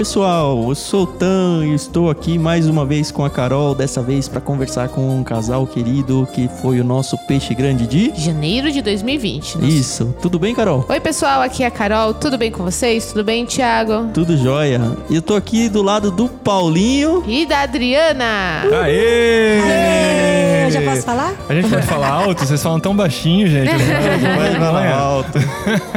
Oi, pessoal, eu sou o Tan e estou aqui mais uma vez com a Carol, dessa vez para conversar com um casal querido que foi o nosso peixe grande de janeiro de 2020. Nossa. Isso. Tudo bem, Carol? Oi, pessoal, aqui é a Carol. Tudo bem com vocês? Tudo bem, Thiago? Tudo jóia. E eu tô aqui do lado do Paulinho e da Adriana. Aê! Aê! Já posso falar? A gente pode falar alto? Vocês falam tão baixinho, gente. Vai falar alto.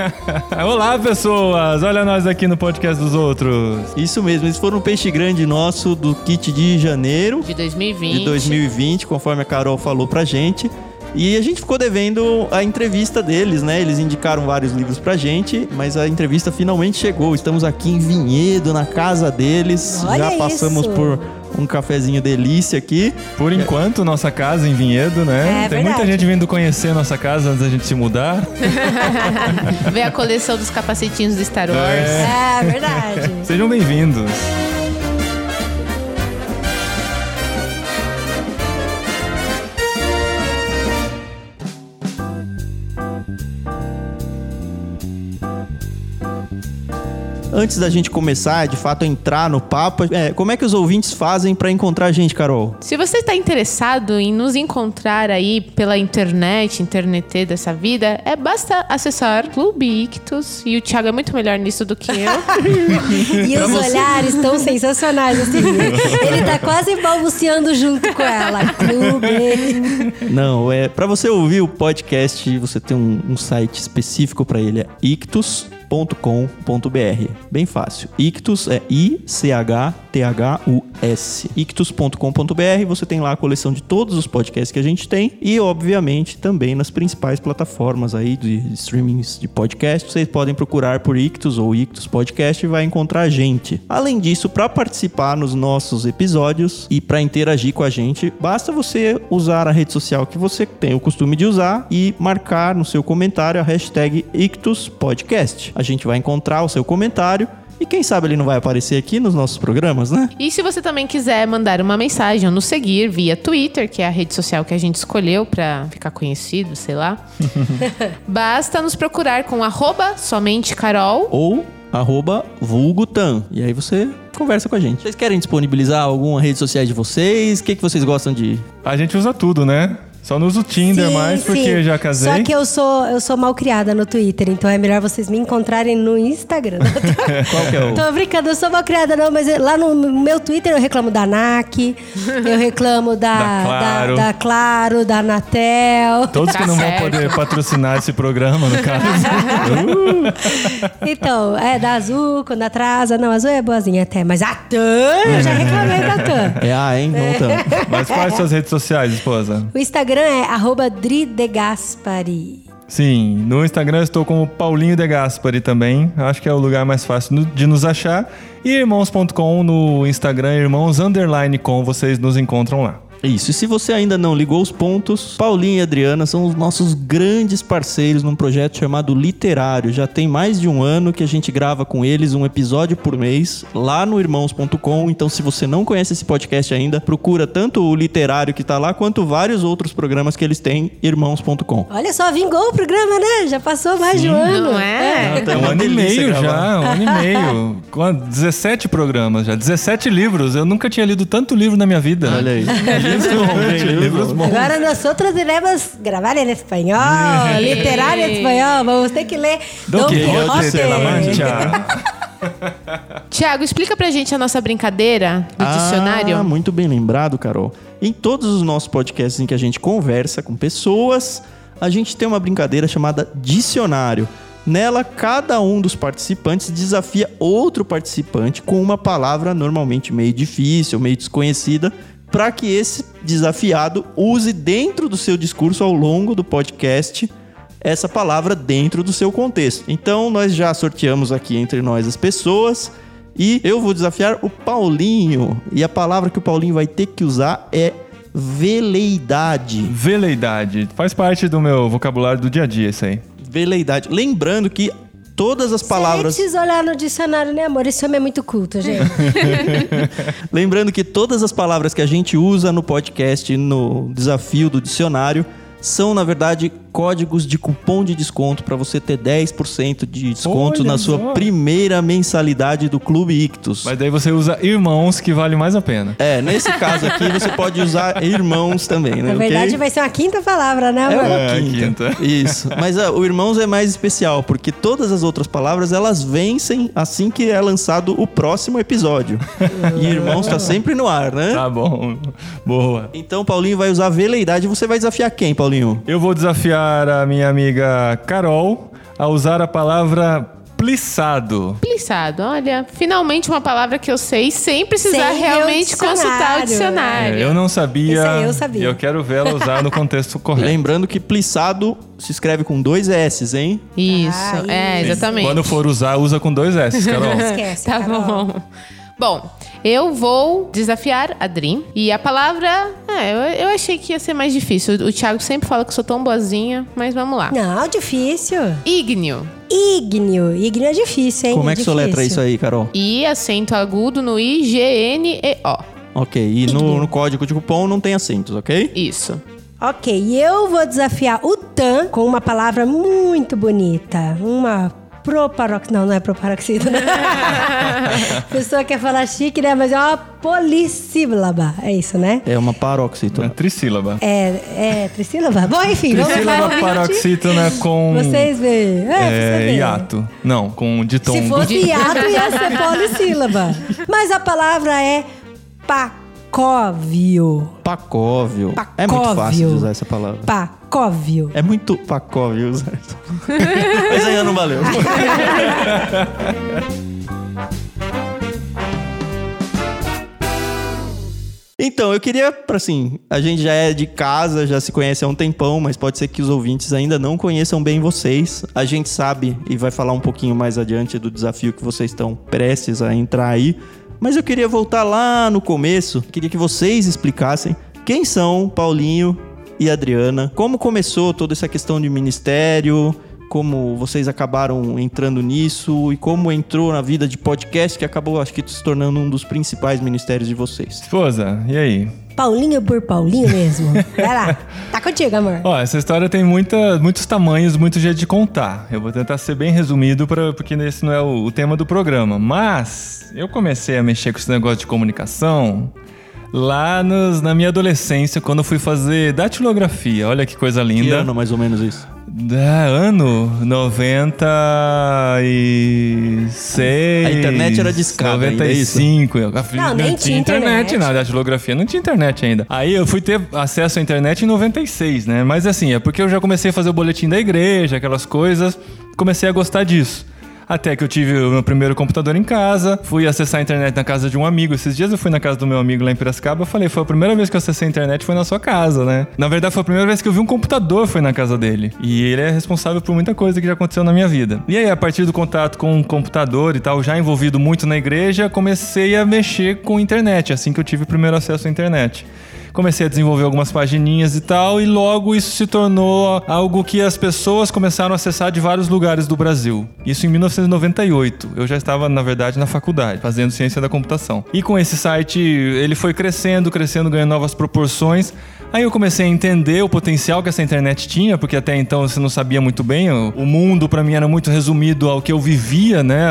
Olá, pessoas! Olha nós aqui no podcast dos outros. Isso mesmo, eles foram um peixe grande nosso do kit de janeiro de 2020. De 2020, conforme a Carol falou pra gente. E a gente ficou devendo a entrevista deles, né? Eles indicaram vários livros pra gente, mas a entrevista finalmente chegou. Estamos aqui em Vinhedo, na casa deles. Olha Já passamos isso. por um cafezinho delícia aqui. Por enquanto, nossa casa em Vinhedo, né? É Tem muita verdade. gente vindo conhecer nossa casa antes da gente se mudar. Ver a coleção dos capacetinhos do Star Wars. É. É verdade. Sejam bem-vindos. Antes da gente começar, de fato, a entrar no papo, é, como é que os ouvintes fazem pra encontrar a gente, Carol? Se você está interessado em nos encontrar aí pela internet, internet dessa vida, é basta acessar Clube Ictus. E o Thiago é muito melhor nisso do que eu. E os olhares estão sensacionais. Assim. Ele tá quase balbuciando junto com ela. Clube. Não, é para você ouvir o podcast, você tem um, um site específico pra ele, é ictus.com.br. Bem fácil. Ictus é I C H T H U S. ictus.com.br, você tem lá a coleção de todos os podcasts que a gente tem e obviamente também nas principais plataformas aí de streamings de podcast. Vocês podem procurar por Ictus ou Ictus Podcast e vai encontrar a gente. Além disso, para participar nos nossos episódios e para interagir com a gente, basta você usar a rede social que você tem o costume de usar e marcar no seu comentário a hashtag Ictus Podcast. A gente vai encontrar o seu comentário e quem sabe ele não vai aparecer aqui nos nossos programas, né? E se você também quiser mandar uma mensagem ou nos seguir via Twitter, que é a rede social que a gente escolheu pra ficar conhecido, sei lá, basta nos procurar com arroba somente Carol. Ou arroba vulgutan. E aí você conversa com a gente. Vocês querem disponibilizar alguma rede social de vocês? O que, que vocês gostam de... A gente usa tudo, né? Só não usa o Tinder Sim, mais porque sim. eu já casei. Só que eu sou, eu sou mal criada no Twitter, então é melhor vocês me encontrarem no Instagram. Qual que é o... Tô brincando, eu sou mal criada não, mas lá no meu Twitter eu reclamo da NAC, eu reclamo da, Da Claro. da, da Claro, da Anatel. Todos que Tá não certo. vão poder patrocinar esse programa, no caso. Então, é da Azul, quando atrasa. Não, a Azul é boazinha até, mas a TAM, eu já reclamei da TAM. É a, hein? Não tanto. Mas quais suas redes sociais, esposa? O Instagram é arroba dridegaspari. Sim, no Instagram estou como Paulinho De Gaspari também. Acho que é o lugar mais fácil de nos achar. E irmãos.com no Instagram, irmãos underline com, vocês nos encontram lá. Isso, e se você ainda não ligou os pontos, Paulinho e Adriana são os nossos grandes parceiros num projeto chamado Literário. Já tem mais de um ano que a gente grava com eles um episódio por mês lá no irmãos.com. Então, se você não conhece esse podcast ainda, procura tanto o Literário que tá lá, quanto vários outros programas que eles têm, irmãos.com. Olha só, vingou o programa, né? Já passou mais de um ano. Não é? Tá É um uma ano e meio já, um ano e meio. Com 17 programas já, 17 livros. Eu nunca tinha lido tanto livro na minha vida. Olha aí. Livros bons, hein? livros bons. Agora nosotros iremos gravar em espanhol, literário em espanhol. Vamos ter que ler Don Quixote. Tiago, explica pra gente a nossa brincadeira do dicionário. Ah, muito bem lembrado, Carol. Em todos os nossos podcasts em que a gente conversa com pessoas, a gente tem uma brincadeira chamada dicionário. Nela, cada um dos participantes desafia outro participante com uma palavra normalmente meio difícil, meio desconhecida, para que esse desafiado use dentro do seu discurso ao longo do podcast essa palavra dentro do seu contexto. Então, nós já sorteamos aqui entre nós as pessoas e eu vou desafiar o Paulinho. E a palavra que o Paulinho vai ter que usar é veleidade. Veleidade. Faz parte do meu vocabulário do dia a dia isso aí. Veleidade. Lembrando que todas as palavras. Você precisa olhar no dicionário, né, amor? Esse homem é muito culto, gente. Lembrando que todas as palavras que a gente usa no podcast, no desafio do dicionário, são, na verdade, códigos de cupom de desconto para você ter 10% de desconto Olha na sua só. primeira mensalidade do Clube Ictus. Mas daí você usa irmãos, que vale mais a pena. É, nesse caso aqui você pode usar irmãos também, né? Na verdade, ok? vai ser uma quinta palavra, né, É amor? uma É, quinta. quinta. Isso. Mas ah, o irmãos é mais especial, porque todas as outras palavras elas vencem assim que é lançado o próximo episódio. e irmãos tá sempre no ar, né? Tá bom. Boa. Então Paulinho vai usar veleidade. Você vai desafiar quem, Paulinho? Eu vou desafiar a minha amiga Carol a usar a palavra plissado. Plissado, olha, finalmente uma palavra que eu sei sem precisar Sem o realmente consultar o dicionário. É, eu não sabia. Esse aí eu sabia. E eu quero vê-la usar no contexto correto. Lembrando que plissado se escreve com dois S, hein? Isso, Ah, é, isso. exatamente. Quando for usar, usa com dois S, Carol. Esquece. Tá Carol. bom. Bom, eu vou desafiar a Dream. E a palavra. É, eu, eu achei que ia ser mais difícil. O Thiago sempre fala que eu sou tão boazinha, mas vamos lá. Não, difícil. Ígneo. Ígneo. Ígneo é difícil, hein? Como é que difícil. soletra isso aí, Carol? I, acento agudo no I, G, N, E, O. Ok, e no, no código de cupom não tem acentos, ok? Isso. Ok, e eu vou desafiar o TAN com uma palavra muito bonita. Uma proparoxida. Não, não é proparoxida, né? A pessoa quer falar chique, né? Mas é uma polissílaba. É isso, né? É uma paróxito. É trissílaba. É, é trissílaba? Bom, enfim, vamos Trissílaba paroxítona com. Vocês veem. É, É, vê. hiato. Não, com ditongo. Se fosse hiato, ia ser polissílaba. Mas a palavra é pacóvio. Pacóvio. É muito fácil de usar essa palavra. Pacóvio. É muito pacóvio usar essa Mas ainda não valeu. Então, eu queria, pra, assim, a gente já é de casa, já se conhece há um tempão, mas pode ser que os ouvintes ainda não conheçam bem vocês. A gente sabe e vai falar um pouquinho mais adiante do desafio que vocês estão prestes a entrar aí. Mas eu queria voltar lá no começo, queria que vocês explicassem quem são Paulinho e Adriana, como começou toda essa questão de ministério, como vocês acabaram entrando nisso e como entrou na vida de podcast, que acabou, acho que, se tornando um dos principais ministérios de vocês. Esposa, e aí? Paulinho por Paulinho mesmo. Vai lá. Tá contigo, amor. Ó, essa história tem muita, muitos tamanhos, muito jeito de contar. Eu vou tentar ser bem resumido, pra, porque esse não é o, o tema do programa. Mas eu comecei a mexer com esse negócio de comunicação lá nos- na minha adolescência, quando eu fui fazer datilografia. Olha que coisa Que linda. ano, mais ou menos, isso? Da ano 96. A internet era discada ainda, é isso? 95. Eu- a- Não, nem tinha internet. não. A datilografia não tinha internet ainda. Aí eu fui ter acesso à internet em 96, né? Mas assim, é porque eu já comecei a fazer o boletim da igreja, aquelas coisas. Comecei a gostar disso. Até que eu tive o meu primeiro computador em casa, fui acessar a internet na casa de um amigo. Esses dias eu fui na casa do meu amigo lá em Piracicaba, eu falei, foi a primeira vez que eu acessei a internet, foi na sua casa, né? Na verdade, foi a primeira vez que eu vi um computador, foi na casa dele. E ele é responsável por muita coisa que já aconteceu na minha vida. E aí, a partir do contato com o computador e tal, já envolvido muito na igreja, comecei a mexer com internet, assim que eu tive o primeiro acesso à internet comecei a desenvolver algumas pagininhas e tal, e logo isso se tornou algo que as pessoas começaram a acessar de vários lugares do Brasil. Isso em 1998. Eu já estava, na verdade, na faculdade, fazendo ciência da computação. E com esse site, ele foi crescendo, crescendo, ganhando novas proporções. Aí eu comecei a entender o potencial que essa internet tinha, porque até então você não sabia muito bem. O mundo para mim era muito resumido ao que eu vivia, né?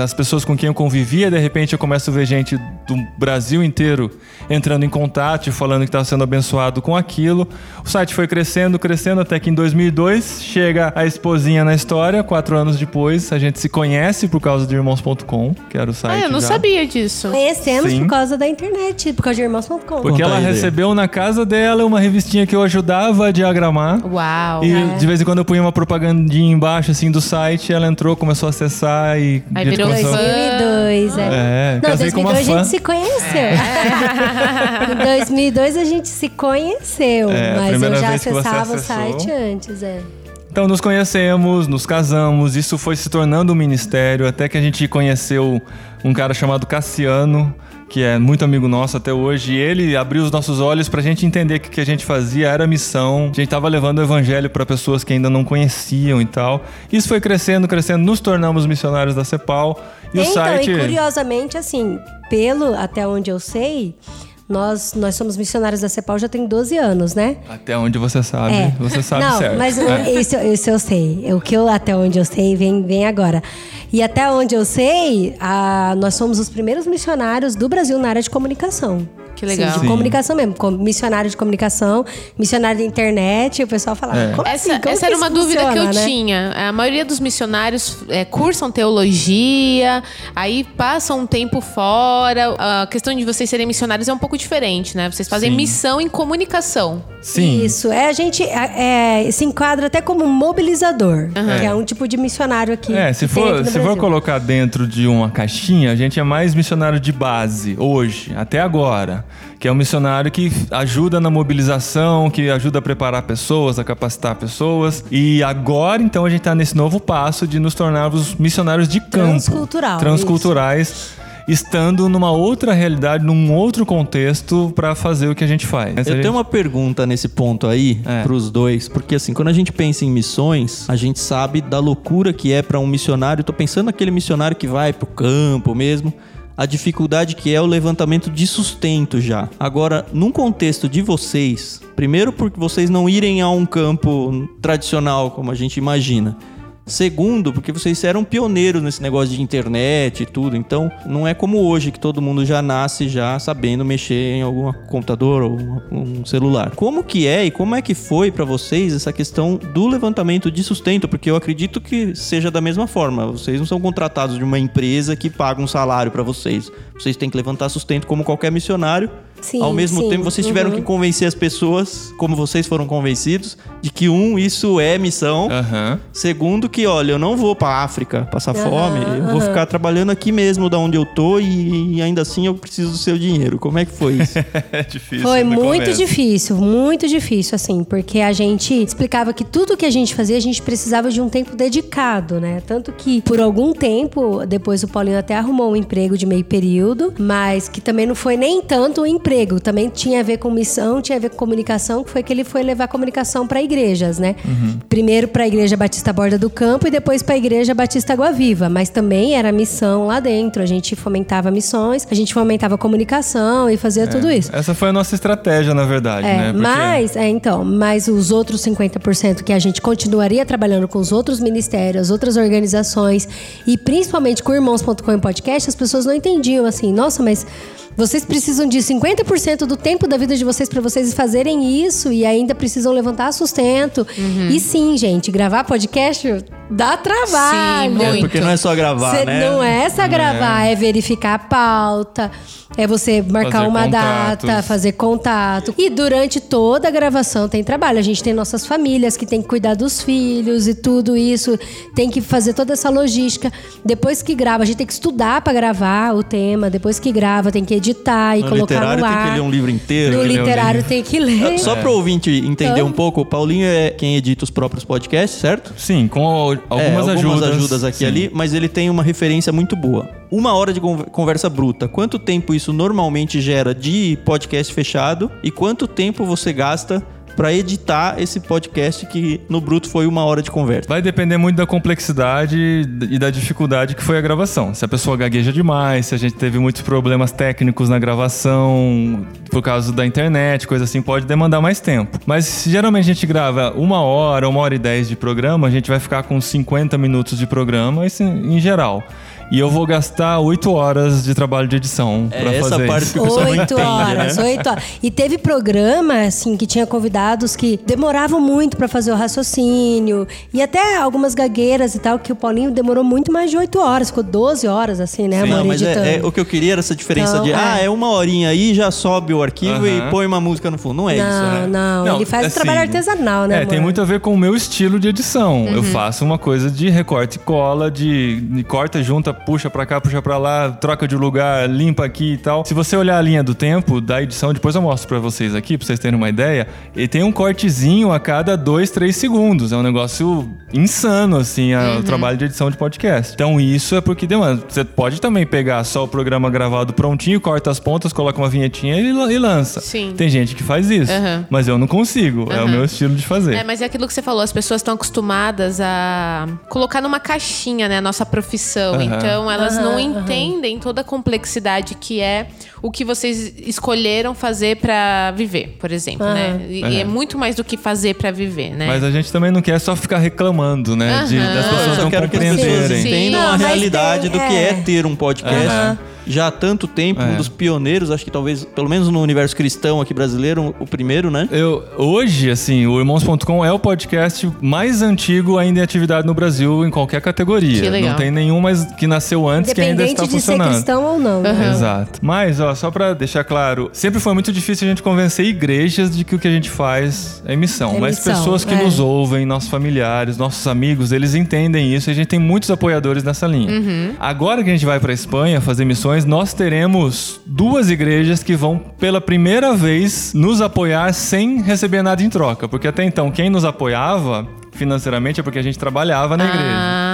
As pessoas com quem eu convivia. De repente eu começo a ver gente do Brasil inteiro entrando em contato e falando que estava sendo abençoado com aquilo. O site foi crescendo, crescendo até que em 2002 chega a esposinha na história. Quatro anos depois a gente se conhece por causa de irmãos.com, que era o site. Ah, eu não já. sabia disso. Conhecemos Sim. por causa da internet, por causa de irmãos.com. Porque Conta ela recebeu na casa dela uma revistinha que eu ajudava a diagramar. Uau. E de vez em quando eu punha uma propagandinha embaixo assim do site, ela entrou, começou a acessar e Aí a virou começou- fã. 2002, é. É, Não, casei com uma 2002 a fã. gente se conheceu. em 2002 a gente se conheceu, É, a mas eu primeira já vez que você acessava o site antes, é. Então nos conhecemos, nos casamos, isso foi se tornando um ministério, até que a gente conheceu um cara chamado Cassiano, que é muito amigo nosso até hoje, e ele abriu os nossos olhos pra gente entender que o que a gente fazia era missão. A gente tava levando o evangelho pra pessoas que ainda não conheciam e tal. Isso foi crescendo, crescendo, nos tornamos missionários da CEPAL. E o então, site e curiosamente, assim, pelo até onde eu sei, Nós, nós somos missionários da CEPAL já tem 12 anos, né? Até onde você sabe, É. você sabe Não, certo. mas É. isso, isso eu sei. O que eu até onde eu sei vem, vem agora. E até onde eu sei, a- nós somos os primeiros missionários do Brasil na área de comunicação. Que legal. Sim, de Sim. comunicação mesmo. Com- Missionário de comunicação, missionário da internet. E o pessoal falava, É. como Essa, assim? Como essa era uma dúvida que eu funciona, né? tinha. A maioria dos missionários é, cursam teologia, aí passam um tempo fora. A questão de vocês serem missionários é um pouco diferente, né? Vocês fazem Sim. missão em comunicação. Sim. Isso, é, a gente é, é, se enquadra até como um mobilizador, que é um tipo de missionário aqui. É, se for, se for colocar dentro de uma caixinha, a gente é mais missionário de base, hoje, até agora. Que é um missionário que ajuda na mobilização, que ajuda a preparar pessoas, a capacitar pessoas. E agora, então, a gente tá nesse novo passo de nos tornarmos missionários de campo. Transcultural, Transculturais. Estando numa outra realidade, num outro contexto, para fazer o que a gente faz. Eu tenho uma pergunta nesse ponto aí É. pros dois, porque assim, quando a gente pensa em missões, a gente sabe da loucura que é pra um missionário. Tô pensando naquele missionário que vai pro campo mesmo. A dificuldade que é o levantamento de sustento já. Agora, num contexto de vocês, primeiro porque vocês não irem a um campo tradicional como a gente imagina. Segundo, porque vocês eram pioneiros nesse negócio de internet e tudo. Então, não é como hoje que todo mundo já nasce já sabendo mexer em algum computador ou um celular. Como que é e como é que foi pra vocês essa questão do levantamento de sustento? Porque eu acredito que seja da mesma forma. Vocês não são contratados de uma empresa que paga um salário pra vocês. Vocês têm que levantar sustento como qualquer missionário. Sim, Ao mesmo sim. tempo, vocês tiveram Uhum. que convencer as pessoas, como vocês foram convencidos, de que um, isso é missão. Aham. Segundo, que olha, eu não vou pra África passar Aham, fome, eu vou ficar trabalhando aqui mesmo, da onde eu tô, e, e ainda assim eu preciso do seu dinheiro. Como é que foi isso? É difícil. Foi muito começo. difícil, muito difícil, assim, porque a gente explicava que tudo que a gente fazia, a gente precisava de um tempo dedicado, né? Tanto que, por algum tempo, depois o Paulinho até arrumou um emprego de meio período, mas que também não foi nem tanto um emprego, também tinha a ver com missão, tinha a ver com comunicação, que foi que ele foi levar comunicação para igrejas, né? Primeiro para a Igreja Batista Borda do Campo e depois para a Igreja Batista Água Viva, mas também era missão lá dentro, a gente fomentava missões, a gente fomentava comunicação e fazia tudo isso. Essa foi a nossa estratégia, na verdade, É, né? Porque- mas, é, então, mas os outros 50% que a gente continuaria trabalhando com os outros ministérios, as outras organizações e principalmente com Irmãos.com podcast, as pessoas não entendiam assim, nossa, mas vocês precisam de 50% do tempo da vida de vocês para vocês fazerem isso e ainda precisam levantar sustento. E sim, gente, gravar podcast dá trabalho. Sim, É, muito. porque não é só gravar, Cê- né? Não é só gravar, é. verificar a pauta, é você marcar Fazer uma contatos. data, fazer contato. E durante toda a gravação tem trabalho. A gente tem nossas famílias que tem que cuidar dos filhos e tudo isso, tem que fazer toda essa logística. Depois que grava, a gente tem que estudar pra gravar o tema. Depois que grava, tem que editar e No colocar literário no tem ar. que ler um livro inteiro. No um literário tem que ler. Só pro ouvinte entender Então- um pouco, o Paulinho é quem edita os próprios podcasts, certo? Sim, com al- algumas, É, ajudas. ajudas aqui e Sim. ali, mas ele tem uma referência muito boa. Uma hora de con- conversa bruta. Quanto tempo isso normalmente gera de podcast fechado e quanto tempo você gasta pra editar esse podcast que no bruto foi uma hora de conversa? Vai depender muito da complexidade e da dificuldade que foi a gravação. Se a pessoa gagueja demais, se a gente teve muitos problemas técnicos na gravação, por causa da internet, coisa assim, pode demandar mais tempo. Mas geralmente a gente grava uma hora, uma hora e dez de programa, a gente vai ficar com 50 minutos de programa, isso em geral. E eu vou gastar 8 horas de trabalho de edição É pra essa fazer parte isso. que o pessoal não Oito entende, horas, né? oito horas. E teve programa, assim, que tinha convidados que demoravam muito pra fazer o raciocínio. E até algumas gagueiras e tal, que o Paulinho demorou muito mais de oito horas. Ficou 12 horas, assim, né, amor, Não, mas é, é- o que eu queria era essa diferença Então, de, é. ah, é uma horinha aí, já sobe o arquivo e põe uma música no fundo. Não é não, isso, né? não, Não, Ele faz assim, um trabalho artesanal, né, É, amor? tem muito a ver com o meu estilo de edição. Uhum. Eu faço uma coisa de recorte e cola, de, de corta, junta, puxa pra cá, puxa pra lá, troca de lugar, limpa aqui e tal. Se você olhar a linha do tempo da edição, depois eu mostro pra vocês aqui, pra vocês terem uma ideia, ele tem um cortezinho a cada dois, três segundos. É um negócio insano, assim, a- o trabalho de edição de podcast. Então isso é porque demanda. Você pode também pegar só o programa gravado prontinho, corta as pontas, coloca uma vinhetinha e, la- e lança. Sim. Tem gente que faz isso, Aham. mas eu não consigo. É o Aham. meu estilo de fazer. É, mas é aquilo que você falou, as pessoas estão acostumadas a colocar numa caixinha, né, a nossa profissão. Aham. Então elas não Aham, entendem toda a complexidade que é o que vocês escolheram fazer pra viver, por exemplo, né? E é. É. muito mais do que fazer pra viver, né? Mas a gente também não quer só ficar reclamando, né? De, das pessoas Eu só não quero que as pessoas compreenderem. Sim. entendam Não, a realidade tem- do que é. é ter um podcast. Já há tanto tempo, um É. dos pioneiros, acho que talvez, pelo menos no universo cristão aqui brasileiro, o primeiro, né? Eu, hoje, assim, o Irmãos.com é o podcast mais antigo ainda em atividade no Brasil, em qualquer categoria. Que legal. Não tem nenhum mais que nasceu antes que ainda está Independente de ser funcionando. cristão ou não. né? Aham. Exato. Mas, ó, só pra deixar claro, sempre foi muito difícil a gente convencer igrejas de que o que a gente faz é missão. É Mas missão, pessoas que é. nos ouvem, nossos familiares, nossos amigos, eles entendem isso e a gente tem muitos apoiadores nessa linha. Uhum. Agora que a gente vai pra Espanha fazer missões, nós teremos duas igrejas que vão pela primeira vez nos apoiar sem receber nada em troca. Porque até então, quem nos apoiava financeiramente é porque a gente trabalhava na igreja. Ah,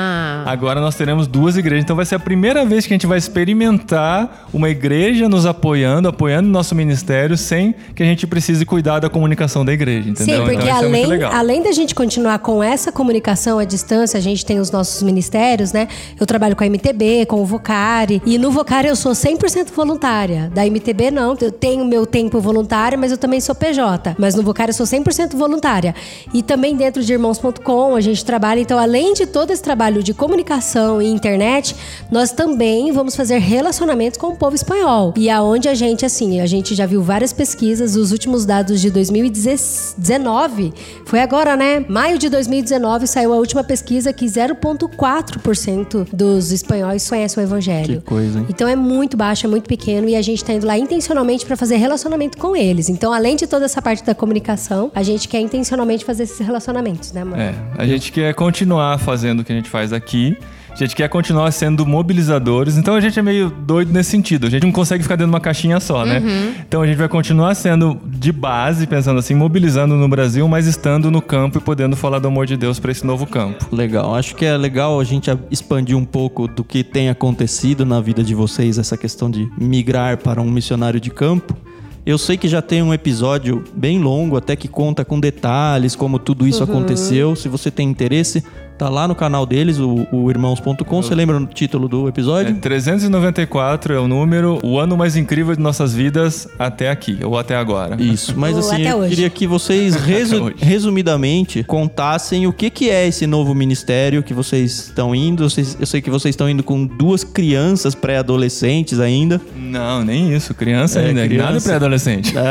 Agora nós teremos duas igrejas, então vai ser a primeira vez que a gente vai experimentar uma igreja nos apoiando, apoiando o nosso ministério, sem que a gente precise cuidar da comunicação da igreja, entendeu? Sim, porque então é além, além da gente continuar com essa comunicação à distância, a gente tem os nossos ministérios, né? Eu trabalho com a MTB, com o Vocari. E no Vocari eu sou 100% voluntária. Da MTB não, eu tenho meu tempo voluntário, mas eu também sou PJ. Mas no Vocari eu sou 100% voluntária. E também dentro de irmãos.com a gente trabalha. Então, além de todo esse trabalho de comunicação e internet, nós também vamos fazer relacionamentos com o povo espanhol. E aonde a gente, assim, a gente já viu várias pesquisas, os últimos dados de 2019, foi agora, né? Maio de 2019 saiu a última pesquisa que 0,4% dos espanhóis conhecem o evangelho. Que coisa, hein? Então é muito baixo, é muito pequeno e a gente tá indo lá intencionalmente para fazer relacionamento com eles. Então, além de toda essa parte da comunicação, a gente quer intencionalmente fazer esses relacionamentos, né, mano? É, a gente quer continuar fazendo o que a gente faz aqui. A gente quer continuar sendo mobilizadores, então a gente é meio doido nesse sentido. A gente não consegue ficar dentro de uma caixinha só, né? Então a gente vai continuar sendo de base, pensando assim, mobilizando no Brasil, mas estando no campo e podendo falar do amor de Deus para esse novo campo. Legal. Acho que é legal a gente expandir um pouco do que tem acontecido na vida de vocês, essa questão de migrar para um missionário de campo. Eu sei que já tem um episódio bem longo, até que conta com detalhes como tudo isso aconteceu. Se você tem interesse, tá lá no canal deles, o, o irmãos.com. Você lembra o título do É, episódio? 394 é o número, o ano mais incrível de nossas vidas até aqui, ou até agora. Isso, mas Ou assim, eu hoje. queria que vocês resu- resumidamente contassem o que, que é esse novo ministério que vocês estão indo. Eu sei, eu sei que vocês estão indo com duas crianças pré-adolescentes ainda. Não, nem isso, criança É, ainda, criança. nada pré-adolescente.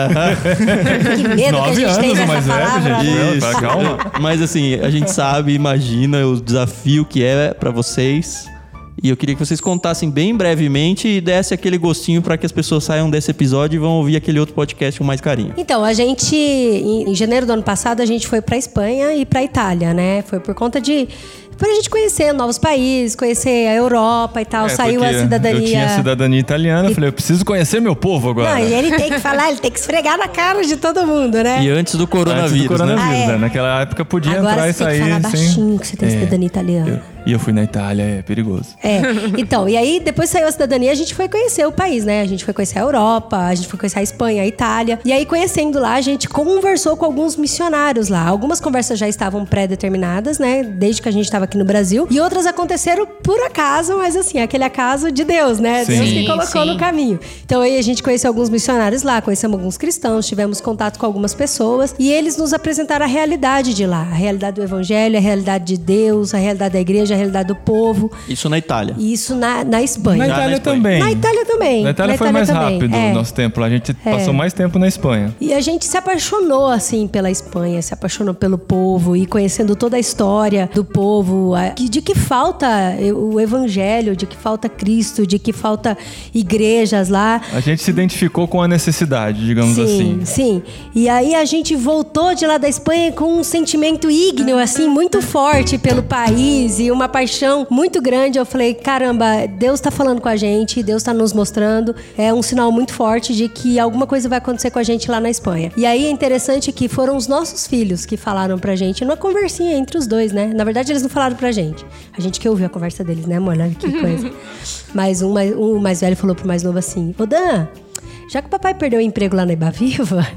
Que medo que a Nove gente anos mais velho, palavra. gente. Isso. Calma. Mas assim, a gente sabe, imagina o desafio que é pra vocês. E eu queria que vocês contassem bem brevemente e desse aquele gostinho pra que as pessoas saiam desse episódio e vão ouvir aquele outro podcast com mais carinho. Então, a gente, em, janeiro do ano passado, a gente foi pra Espanha e pra Itália, né? Foi por conta de. Pra gente conhecer novos países, conhecer a Europa e tal. É, Saiu a cidadania. Eu tinha cidadania italiana, eu falei, eu preciso conhecer meu povo agora. Não, e ele tem que falar, ele tem que esfregar na cara de todo mundo, né? E antes do Antes coronavírus, do coronavírus, Ah, é. né? Naquela época podia Agora entrar e você tem que sair falar baixinho que você tem É. cidadania italiana. Eu- E eu fui na Itália, é perigoso. É, então, e aí depois saiu a cidadania, a gente foi conhecer o país, né? A gente foi conhecer a Europa, a gente foi conhecer a Espanha, a Itália. E aí, conhecendo lá, a gente conversou com alguns missionários lá. Algumas conversas já estavam pré-determinadas, né? Desde que a gente estava aqui no Brasil. E outras aconteceram por acaso, mas assim, aquele acaso de Deus, né? Sim. Deus que colocou sim. no caminho. Então aí a gente conheceu alguns missionários lá, conhecemos alguns cristãos, tivemos contato com algumas pessoas. E eles nos apresentaram a realidade de lá. A realidade do evangelho, a realidade de Deus, a realidade da igreja, a realidade do povo. Isso na Itália. Isso na, na Espanha. Na Já na Itália Espanha. também. Na Itália também. Na Itália Na foi Itália mais também, rápido é. o nosso tempo lá. A gente passou mais tempo na Espanha. E a gente se apaixonou, assim, pela Espanha, se apaixonou pelo povo e conhecendo toda a história do povo, de que falta o evangelho, de que falta Cristo, de que falta igrejas lá. A gente se identificou com a necessidade, digamos sim, assim. sim. E aí a gente voltou de lá da Espanha com um sentimento ígneo, assim, muito forte pelo país e uma paixão muito grande. Eu falei, caramba, Deus tá falando com a gente, Deus tá nos mostrando. É um sinal muito forte de que alguma coisa vai acontecer com a gente lá na Espanha. E aí é interessante que foram os nossos filhos que falaram pra gente, numa conversinha entre os dois, né? Na verdade, eles não falaram pra gente. A gente que ouviu a conversa deles, né, amor? Olha que coisa. Mas um mais, um mais velho falou pro mais novo assim: Ô Dan, já que o papai perdeu o emprego lá na Ibaviva,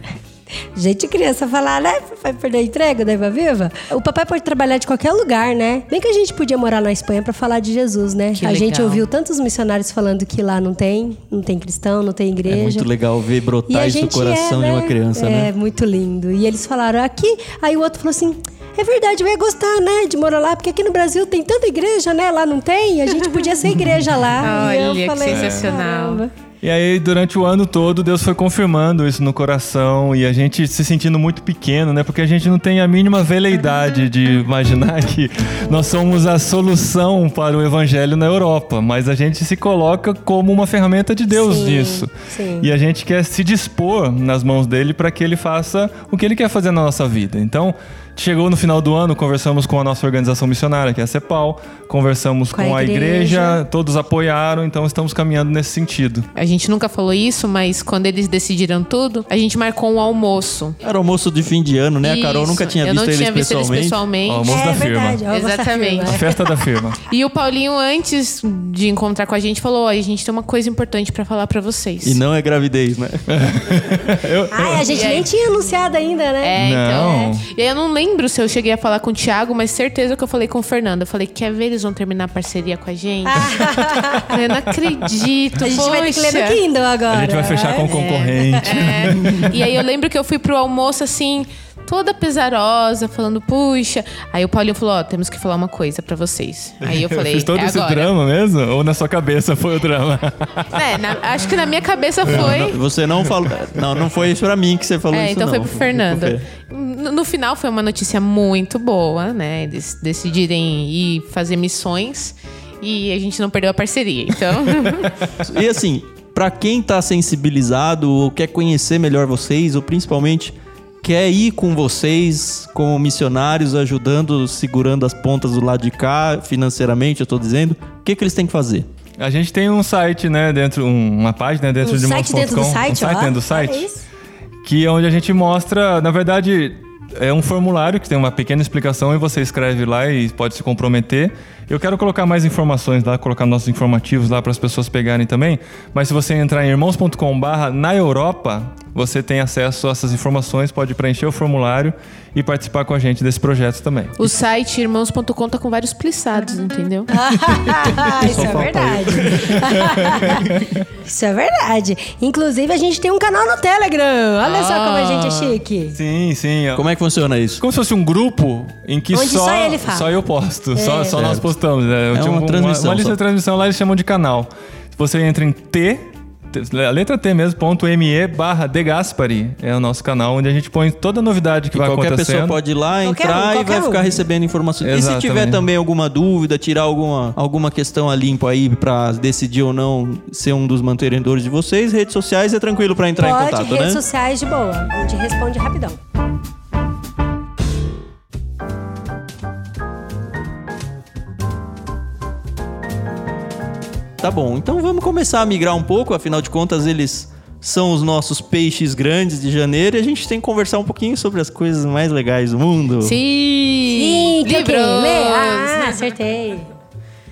Gente criança falar, né? Vai perder emprego da Eva Viva? O papai pode trabalhar de qualquer lugar, né? Bem que a gente podia morar na Espanha pra falar de Jesus, né? Que a gente legal. ouviu tantos missionários falando que lá não tem, não tem cristão, não tem igreja. É muito legal ver brotar isso do gente coração é, de uma né? criança, é, né? muito lindo. E eles falaram aqui, aí o outro falou assim. É verdade, eu ia gostar, né, de morar lá, porque aqui no Brasil tem tanta igreja, né? Lá não tem, a gente podia ser igreja lá. E eu Olha, que falei, sensacional. "Caramba." E aí, durante o ano todo, Deus foi confirmando isso no coração e a gente se sentindo muito pequeno, né? Porque a gente não tem a mínima veleidade de imaginar que nós somos a solução para o evangelho na Europa, mas a gente se coloca como uma ferramenta de Deus Sim, nisso. sim. E a gente quer se dispor nas mãos dele para que ele faça o que ele quer fazer na nossa vida. Então, chegou no final do ano, conversamos com a nossa organização missionária, que é a CEPAL, conversamos com, Com a a igreja, igreja. todos apoiaram, então estamos caminhando nesse sentido. A gente nunca falou isso, mas quando eles decidiram tudo, a gente marcou um almoço. Era almoço de fim de ano, né? A Carol Isso. nunca tinha Eu visto não eles tinha visto eles pessoalmente. pessoalmente. Ó, almoço é da firma. verdade, você Exatamente. A afirma. festa da firma. E o Paulinho, antes de encontrar com a gente, falou: Olha, a gente tem uma coisa importante pra falar pra vocês. E não é gravidez, né? Ai, a gente E aí? nem tinha anunciado ainda, né? É, Não. então. E aí eu não lembro se eu cheguei a falar com o Thiago, mas certeza que eu falei com o Fernando. Eu falei, quer ver, eles vão terminar a parceria com a gente? eu não acredito. A gente vai ter que ler poxa. no Kindle agora. A gente vai fechar com o concorrente. É. E aí eu lembro que eu fui pro almoço assim, toda pesarosa, falando, puxa. Aí o Paulinho falou: Ó, temos que falar uma coisa pra vocês. Aí eu falei: fiz todo é esse agora. drama mesmo? Ou na sua cabeça foi o drama? É, na- acho que na minha cabeça foi. Você não falou. Não, não foi pra mim que você falou É, isso. então não. foi pro Fernando. No, no final foi uma notícia muito boa, né? Eles decidirem ir fazer missões e a gente não perdeu a parceria. Então, E assim, pra quem tá sensibilizado ou quer conhecer melhor vocês, ou principalmente quer ir com vocês como missionários, ajudando, segurando as pontas do lado de cá, financeiramente, eu tô dizendo, o que, que eles têm que fazer? A gente tem um site, né, dentro, um- uma página dentro Um de site dentro do site, um site ó. dentro do site, isso. que é onde a gente mostra, na verdade, é um formulário que tem uma pequena explicação e você escreve lá e pode se comprometer. Eu quero colocar mais informações lá, colocar nossos informativos lá para as pessoas pegarem também. Mas se você entrar em irmãos.com/barra na Europa, você tem acesso a essas informações, pode preencher o formulário e participar com a gente desse projeto também. o site irmãos.com tá com vários plissados, entendeu? Isso é verdade. Isso é verdade. Inclusive, a gente tem um canal no Telegram. Olha só como a gente é chique. Sim, sim. Como é que funciona isso? Como se fosse um grupo em que Onde só, só ele fala. só eu posto. Só, só nós Certo. Postamos. né? Eu É tinha uma um- transmissão Uma, lista só. de transmissão lá eles chamam de canal. Você entra em T, a letra T mesmo, ponto ME barra De Gaspari, é o nosso canal, onde a gente põe toda a novidade que E vai qualquer acontecendo. pessoa pode ir lá, Qualquer entrar um, e vai qualquer ficar um. recebendo informações. E se Exatamente. tiver também alguma dúvida, tirar alguma, alguma questão a limpo aí pra decidir ou não ser um dos mantenedores de vocês, redes sociais é tranquilo pra entrar em Pode, contato, redes né? sociais de boa. A gente responde rapidão. Tá bom, então vamos começar a migrar um pouco, afinal de contas eles são os nossos peixes grandes de janeiro e a gente tem que conversar um pouquinho sobre as coisas mais legais do mundo. Sim! Sim, Livros! Ah, acertei.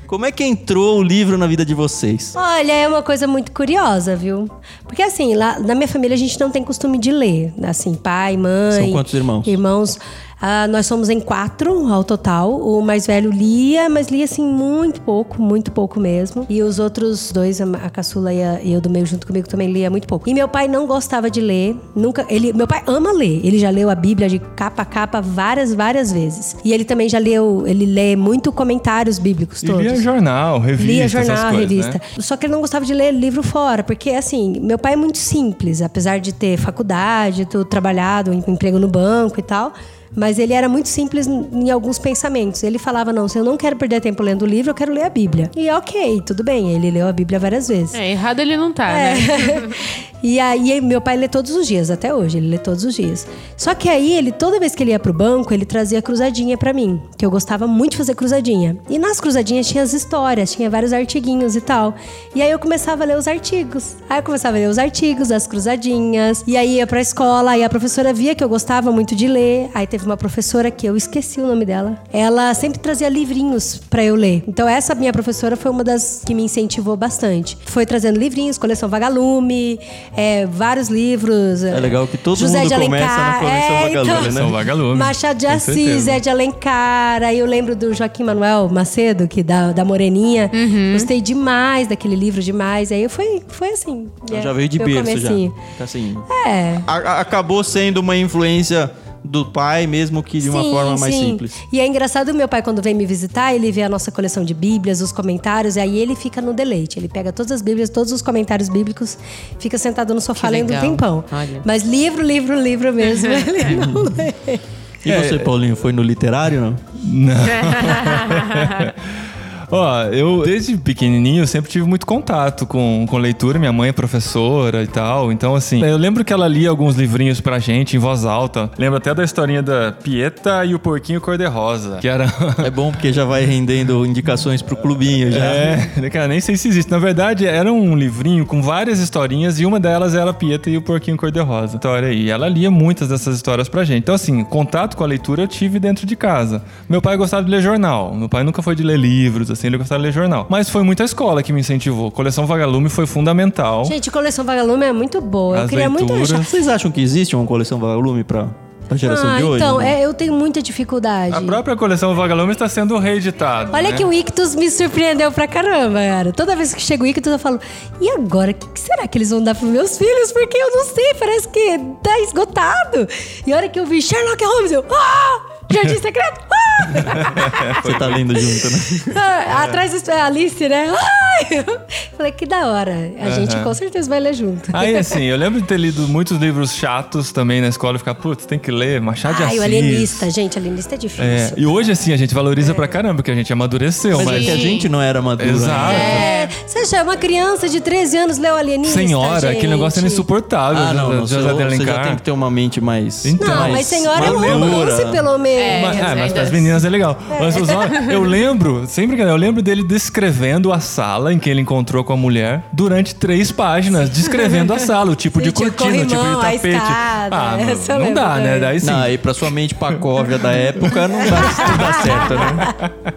Como é que entrou o livro na vida de vocês? Olha, é uma coisa muito curiosa, viu? Porque assim, lá na minha família a gente não tem costume de ler. Assim, pai, mãe. São quantos irmãos? Irmãos. Ah, nós somos em quatro ao total. O mais velho lia, mas lia assim muito pouco, muito pouco mesmo. E os outros dois, a caçula e, a- e eu do meio junto comigo também lia muito pouco. E meu pai não gostava de ler, nunca. Ele, meu pai ama ler. Ele já leu a Bíblia de capa a capa várias, várias vezes. E ele também já leu, ele lê muito comentários bíblicos todos. lia jornal, revista, Lia jornal, coisas, revista. né? Só que ele não gostava de ler livro fora, porque assim, meu pai é muito simples, apesar de ter faculdade, ter trabalhado, em- emprego no banco e tal. Mas ele era muito simples em alguns pensamentos. Ele falava: não, se eu não quero perder tempo lendo livro, eu quero ler a Bíblia. E ok, tudo bem, ele leu a Bíblia várias vezes. É, errado ele não tá, É. né? e aí, meu pai lê todos os dias, até hoje, ele lê todos os dias. Só que aí, ele, toda vez que ele ia pro banco, ele trazia cruzadinha pra mim, que eu gostava muito de fazer cruzadinha. E nas cruzadinhas tinha as histórias, tinha vários artiguinhos e tal. E aí eu começava a ler os artigos. Aí eu começava a ler os artigos, as cruzadinhas. E aí ia pra escola, aí a professora via que eu gostava muito de ler. Aí teve uma professora que eu esqueci o nome dela. Ela sempre trazia livrinhos pra eu ler. Então essa minha professora foi uma das que me incentivou bastante. Foi trazendo livrinhos, coleção Vagalume, é, vários livros. É legal que todo José mundo de começa Alencar. na coleção é, Vagalume, então, né? São vagalumes. Machado de Assis, certeza. é de Alencar. Aí eu lembro do Joaquim Manuel Macedo, que da, da Moreninha. Uhum. Gostei demais daquele livro, demais. Aí foi, foi assim. Então é, já veio de berço já. comecinho. Assim, É. a- acabou sendo uma influência do pai, mesmo que de uma Sim, forma mais sim. simples. E é engraçado, meu pai, quando vem me visitar, ele vê a nossa coleção de Bíblias, os comentários, e aí ele fica no deleite. Ele pega todas as Bíblias, todos os comentários bíblicos, fica sentado no sofá Que lendo um tempão. Olha. Mas livro, livro, livro mesmo, ele não lê. E É, você, Paulinho, foi no literário, não? Ó, eu desde pequenininho eu sempre tive muito contato com, com leitura. Minha mãe é professora e tal. Então, assim, eu lembro que ela lia alguns livrinhos pra gente em voz alta. Lembro até da historinha da Pieta e o Porquinho Cor-de-Rosa, que era. É bom porque já vai rendendo indicações pro clubinho já. É, cara, nem sei se existe. Na verdade, era um livrinho com várias historinhas e uma delas era a Pieta e o Porquinho Cor-de-Rosa. História aí. Ela lia muitas dessas histórias pra gente. Então, assim, contato com a leitura eu tive dentro de casa. Meu pai gostava de ler jornal. Meu pai nunca foi de ler livros, assim, ele gostava de ler jornal. Mas foi muito a escola que me incentivou. Coleção Vagalume foi fundamental. Gente, coleção Vagalume é muito boa. eu As queria muito leituras. achar. Vocês acham que existe uma coleção Vagalume pra, pra geração Ah, de hoje? então, não? é, eu tenho muita dificuldade. A própria coleção Vagalume está sendo reeditada. Olha né? que o Ictus me surpreendeu pra caramba, cara. Toda vez que chega o Ictus, eu falo, e agora? O que, que será que eles vão dar pros meus filhos? Porque eu não sei, parece que tá esgotado. E a hora que eu vi Sherlock Holmes, eu, ah! Jardim Secreto, ah! Você tá lendo junto, né? Ah, Atrás da Alice, né? Ai! Falei, que da hora. A gente com certeza vai ler junto. Aí, assim, eu lembro de ter lido muitos livros chatos também na escola e ficar, putz, tem que ler Machado de Ai, Assis. o alienista, gente, alienista é difícil. É, e hoje, assim, a gente valoriza pra caramba, porque a gente amadureceu, Mas mas. é que a gente não era maduro. Exato. né? É, você acha, uma criança de 13 anos leu alienista, Senhora, aquele negócio era gente? insuportável. Ah, não, não José você, você já tem que ter uma mente mais. Então. Não, mais mas senhora é um romance, pelo menos. É. Mas, ah, mas ainda- para as meninas é legal. Mas os homens- eu lembro, sem brincadeira, eu lembro dele descrevendo a sala em que ele encontrou com a mulher durante três páginas, descrevendo a sala, o tipo de Sim, o cortina, o tipo de tapete. escada, ah, não, não dá, né? Daí sim. Não, aí pra sua mente pacóvia da época não dá, não dá certo, né?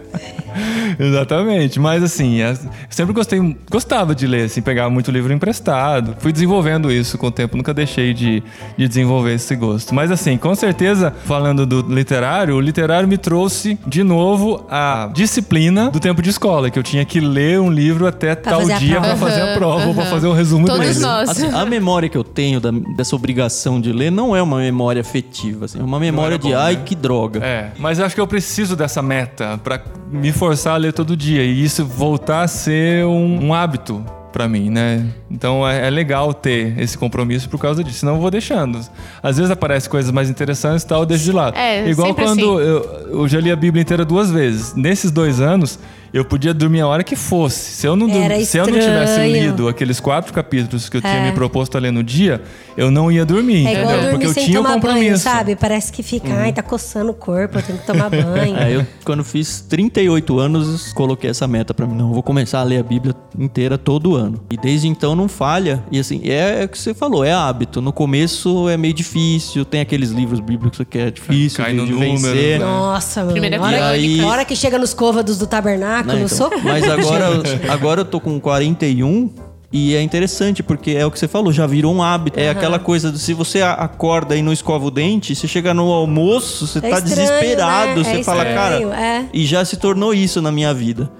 Exatamente, mas assim, é- eu sempre gostei, gostava de ler, assim, pegava muito livro emprestado. Fui desenvolvendo isso com o tempo, nunca deixei de, de desenvolver esse gosto. Mas assim, com certeza, falando do literário, o literário me trouxe de novo a disciplina do tempo de escola, que eu tinha que ler um livro até tal fazer a dia prova. pra fazer a prova ou pra fazer um resumo Todos dele. nós. Assim, a memória que eu tenho da- dessa obrigação de ler não é uma memória afetiva, assim, é uma memória era de bom, ai né? que droga. É, mas eu acho que eu preciso dessa meta pra me forçar a ler todo dia e isso voltar a ser um, um hábito pra mim, né? Então é, é legal ter esse compromisso por causa disso, senão eu vou deixando. Às vezes aparecem coisas mais interessantes e tal, eu deixo de lado. É, Igual quando assim. eu, eu já li a Bíblia inteira duas vezes. Nesses dois anos, eu podia dormir a hora que fosse. Se eu não, se eu não tivesse lido aqueles quatro capítulos que eu tinha É. me proposto a ler no dia, eu não ia dormir, É igual entendeu? dormir Porque eu tinha o tomar banho, compromisso. sabe? Parece que fica, ai, tá coçando o corpo, eu tenho que tomar banho. É, eu, quando fiz 38 anos, coloquei essa meta pra mim. Não, eu vou começar a ler a Bíblia inteira todo ano. E desde então não falha. E assim, é, é o que você falou, é hábito. No começo é meio difícil, tem aqueles livros bíblicos que é difícil Cai de, no de número, vencer. né? Nossa, mano. Primeira a hora, E aí- a hora que chega nos côvados do tabernáculo, Né, então. Mas agora, agora eu tô com 41 e é interessante porque é o que você falou, já virou um hábito. É aquela coisa de se você acorda e não escova o dente, você chega no almoço, você É tá estranho, desesperado, né? você É fala, estranho, cara, é. e já se tornou isso na minha vida.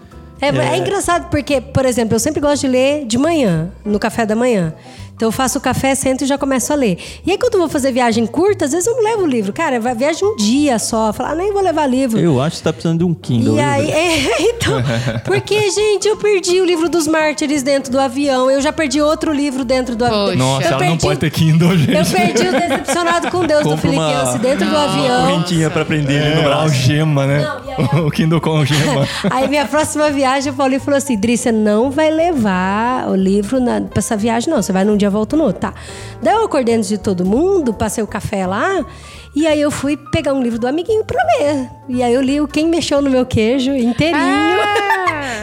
É, é engraçado porque, por exemplo, eu sempre gosto de ler de manhã, no café da manhã. Então eu faço o café, sento e já começo a ler. E aí quando eu vou fazer viagem curta, às vezes eu não levo o livro. Cara, vai viagem um dia só. Falar, ah, nem vou levar livro. Eu acho que você tá precisando de um Kindle. E aí, é, então, porque, gente, eu perdi o livro dos mártires dentro do avião, eu já perdi outro livro dentro do avião. Nossa, eu ela não perdi- pode ter Kindle, gente. Eu perdi o Decepcionado com Deus do Compra uma- dentro do Uma avião. correntinha pra prender ele no É, braço. algema, né? Não, aí- o Kindle com algema. Aí minha próxima viagem, o Paulinho falou assim: Dri, você não vai levar o livro na, pra essa viagem, não. Você vai num dia, volta no outro. Tá. Daí eu acordei antes de todo mundo, passei o café lá. E aí eu fui pegar um livro do amiguinho pra ler. E aí eu li o Quem Mexeu no Meu Queijo inteirinho. Ah!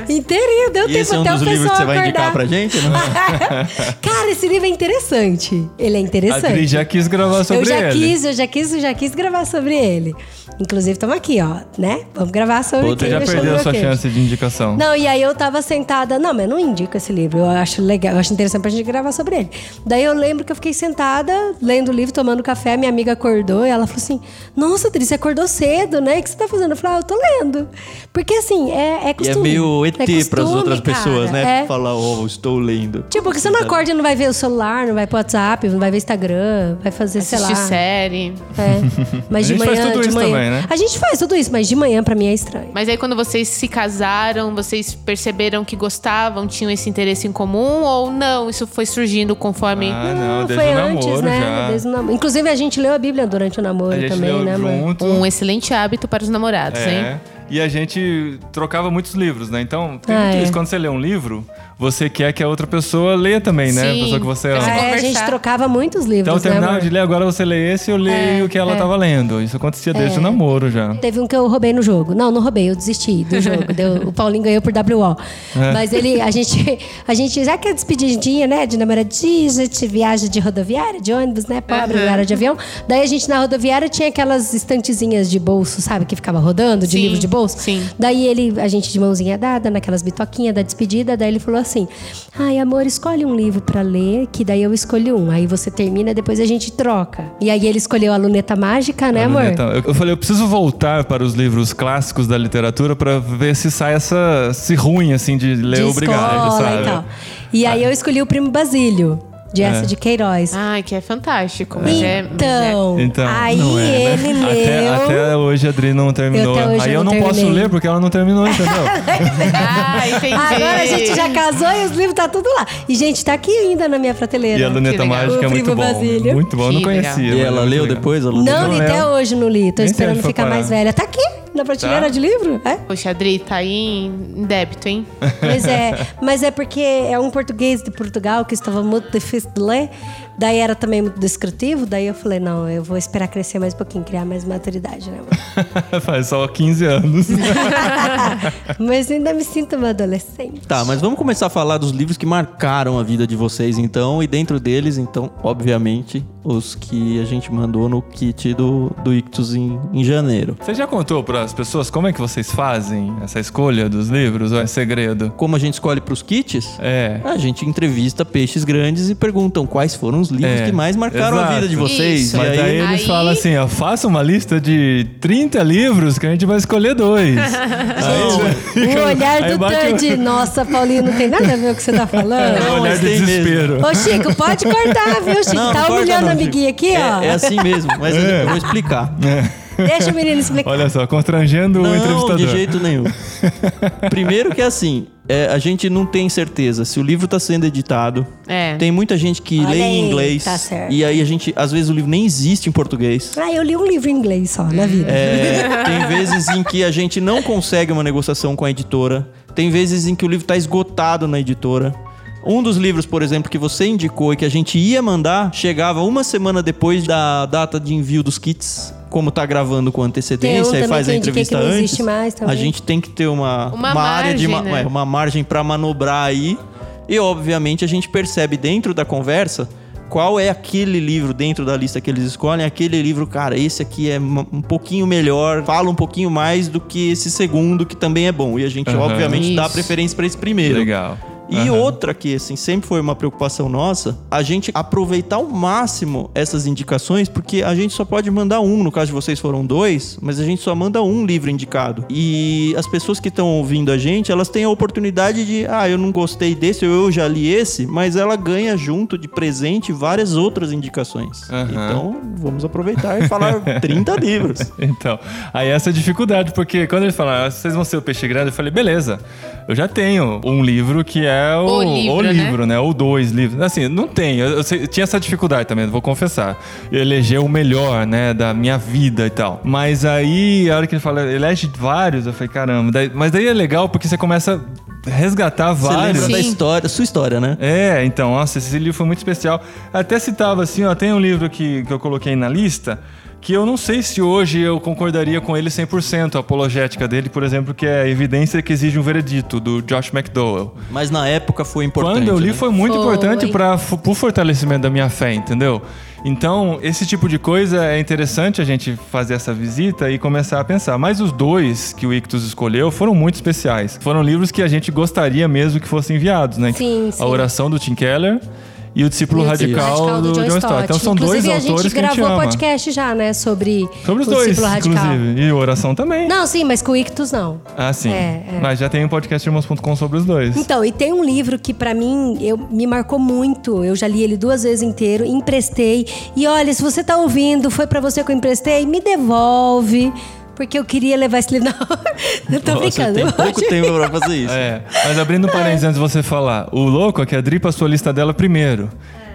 Inteirinho, deu E tempo esse é um até dos o livros pessoal que você vai indicar pra gente? Né? Cara, esse livro é interessante. Ele é A interessante. Adri já quis gravar sobre eu já ele. quis, eu já quis, eu já quis gravar sobre ele. Inclusive, estamos aqui, ó, né? Vamos gravar sobre Você quem já perdeu a sua queijo. chance de indicação. Não, e aí eu tava sentada. Não, mas eu não indico esse livro. Eu acho legal, eu acho interessante pra gente gravar sobre ele. Daí eu lembro que eu fiquei sentada, lendo o livro, tomando café. Minha amiga acordou e ela falou assim: Nossa, Adri, você acordou cedo, né? O que você tá fazendo? Eu falei, ah, eu tô lendo. Porque assim, é, é E é costume. Meio ET é costume, pras outras cara. pessoas, né? É. Falar, oh, estou lendo. Tipo, porque você não acorda e não vai ver o celular, não vai pro WhatsApp, não vai ver Instagram, vai fazer, sei lá. Assistir série. É. Mas A de gente faz manhã, tudo de isso manhã. também, né? A gente faz tudo isso, mas de manhã pra mim é estranho. Mas aí quando vocês se casaram, vocês perceberam que gostavam, tinham esse interesse em comum ou não? Isso foi surgindo conforme. Ah, não, desde foi o antes, namoro né? já. Desde o namoro. Inclusive, a gente leu a Bíblia durante o namoro A gente também, leu né, junto. Um excelente hábito para os namorados, hein? E a gente trocava muitos livros, né? Então, tem Ah, muito é. isso. Quando você lê um livro, você quer que a outra pessoa leia também, né? A Sim. pessoa que você ama. É, a gente trocava muitos livros, Então, eu né, terminava amor? de ler, agora você lê esse, eu leio o que ela é. tava lendo. Isso acontecia desde É. o namoro já. Teve um que eu roubei no jogo. Não, não roubei, eu desisti do jogo. Deu- o Paulinho ganhou por WO. É. Mas ele, a gente, a gente, já que é despedidinha, né, de namoradinha, a gente viaja de rodoviária, de ônibus, né, pobre, era de avião. Daí a gente na rodoviária tinha aquelas estantezinhas de bolso, sabe, que ficava rodando, de Sim, livro de bolso. sim. Daí ele, a gente de mãozinha dada, naquelas bitoquinhas da despedida, daí ele falou assim: Ai, amor, escolhe um livro pra ler, que daí eu escolhi um. Aí você termina, depois a gente troca. E aí ele escolheu a luneta mágica, né, amor? Então, eu, eu falei, eu preciso voltar para os livros clássicos da literatura para ver se sai essa se ruim assim de ler de obrigado, escola sabe? e tal. E aí eu escolhi o Primo Basílio, de É. essa de Queiroz. Ai, que é fantástico. Mas é, mas é- Então, Então, aí não é, né? ele leu. Até, até hoje a Adri não terminou. até hoje Aí eu eu não não posso terminei. ler porque ela não terminou, entendeu? Ah, entendi. Agora a gente já casou e os livros tá tudo lá. E, gente, tá aqui ainda na minha prateleira. e a luneta legal. mágica é O muito Primo bom. Basílio. Muito bom, eu não Que legal. conhecia. E mas é ela muito leu legal. depois? Ela Não, li Não até hoje, não li. Tô Nem sei esperando onde foi ficar parar. mais velha. Tá aqui, na prateleira Tá? de livro. É? Poxa, Adri, tá aí em débito, hein? Mas é, mas é porque é um português de Portugal que estava muito difícil de ler. Daí era também muito descritivo. Daí eu falei, não, eu vou esperar crescer mais um pouquinho, criar mais maturidade, né? amor? Faz só 15 anos. mas ainda me sinto uma adolescente. Tá, mas vamos começar a falar dos livros que marcaram a vida de vocês, então. E dentro deles, então, obviamente, os que a gente mandou no kit do, do Ictus em, em janeiro. Você já contou para as pessoas como é que vocês fazem essa escolha dos livros ou é segredo? Como a gente escolhe pros kits? É. A gente entrevista peixes grandes e perguntam quais foram os livros É, que mais marcaram a exato. vida de vocês. Isso. E Mas aí, aí eles Aí- falam assim, ó, faça uma lista de 30 livros que a gente vai escolher dois. aí, O olhar do bate o- Tandy. Nossa, Paulinho, não tem nada a ver com o que você tá falando. É Não, um olhar de desespero. Ô, Chico, pode cortar, viu, Chico? Não, tá humilhando não, a amiguinha aqui, ó. É, é assim mesmo, mas É. eu vou explicar. Deixa o menino explicar. Olha só, constrangendo o Não, entrevistador. de jeito nenhum. Primeiro que é assim, é, a gente não tem certeza se o livro está sendo editado. É. Tem muita gente que Olha lê em inglês. tá certo. E aí a gente, às vezes o livro nem existe em português. Ah, eu li um livro em inglês só, na vida. É, tem vezes em que a gente não consegue uma negociação com a editora. Tem vezes em que o livro está esgotado na editora. Um dos livros, por exemplo, que você indicou e que a gente ia mandar, chegava uma semana depois da data de envio dos kits. Como tá gravando com antecedência e faz a entrevista que antes, mais a gente tem que ter uma, Uma área de ma- margem, né? é, uma margem para manobrar aí. E obviamente a gente percebe dentro da conversa qual é aquele livro dentro da lista que eles escolhem, aquele livro, cara, esse aqui é uma- um pouquinho melhor, fala um pouquinho mais do que esse segundo que também é bom. E a gente Aham. obviamente dá Isso. preferência para esse primeiro. Legal. E Aham. outra que, assim, sempre foi uma preocupação nossa, a gente aproveitar ao máximo essas indicações, porque a gente só pode mandar um, no caso de vocês foram dois, mas a gente só manda um livro indicado. E as pessoas que estão ouvindo a gente, elas têm a oportunidade de, ah, eu não gostei desse, ou eu já li esse, mas ela ganha junto de presente várias outras indicações. Aham. Então, vamos aproveitar e falar 30 livros. Então, aí essa é a dificuldade, porque quando eles falaram, "Ah, vocês vão ser o peixe grande, eu falei, beleza, eu já tenho um livro que é o, O livro, né? livro, né? Ou dois livros. Assim, não tem. Eu, eu eu tinha essa dificuldade também, vou confessar. Eu eleger o melhor, né, da minha vida e tal. Mas aí, a hora que ele fala, elege vários, eu falei, caramba. Daí- mas daí é legal porque você começa a resgatar Você vários. lembra da história, sua história, né? É, então, nossa, esse livro foi muito especial. Até citava assim, ó, tem um livro que, que eu coloquei na lista que eu não sei se hoje eu concordaria com ele 100%, a apologética dele, por exemplo, que é a evidência que exige um veredito, do Josh McDowell. Mas na época foi importante. Quando eu li né? foi muito Foi. importante para o fortalecimento da minha fé, entendeu? Então, esse tipo de coisa é interessante a gente fazer essa visita e começar a pensar. Mas os dois que o Ictus escolheu foram muito especiais. Foram livros que a gente gostaria mesmo que fossem enviados, né? Sim, sim. A Oração do Tim Keller e o Discípulo o Radical, do, John Stott. Então são Inclusive, dois a gente autores que a gente gravou ama. podcast já, né? Sobre, Sobre os o dois, discípulo radical. inclusive. E a Oração também. Não, sim, mas com Ictus não. Ah, sim. É, é. Mas já tem um podcast irmãos.com sobre os dois. Então, e tem um livro que pra mim eu, me marcou muito. Eu já li ele duas vezes inteiro, emprestei. E olha, se você tá ouvindo, foi pra você que eu emprestei, me devolve. Porque eu queria levar esse livro. Não, eu tô Você brincando. tem pouco tempo pra fazer isso. É, mas abrindo um parênteses antes de você falar. O louco é que a Dri passou a lista dela primeiro.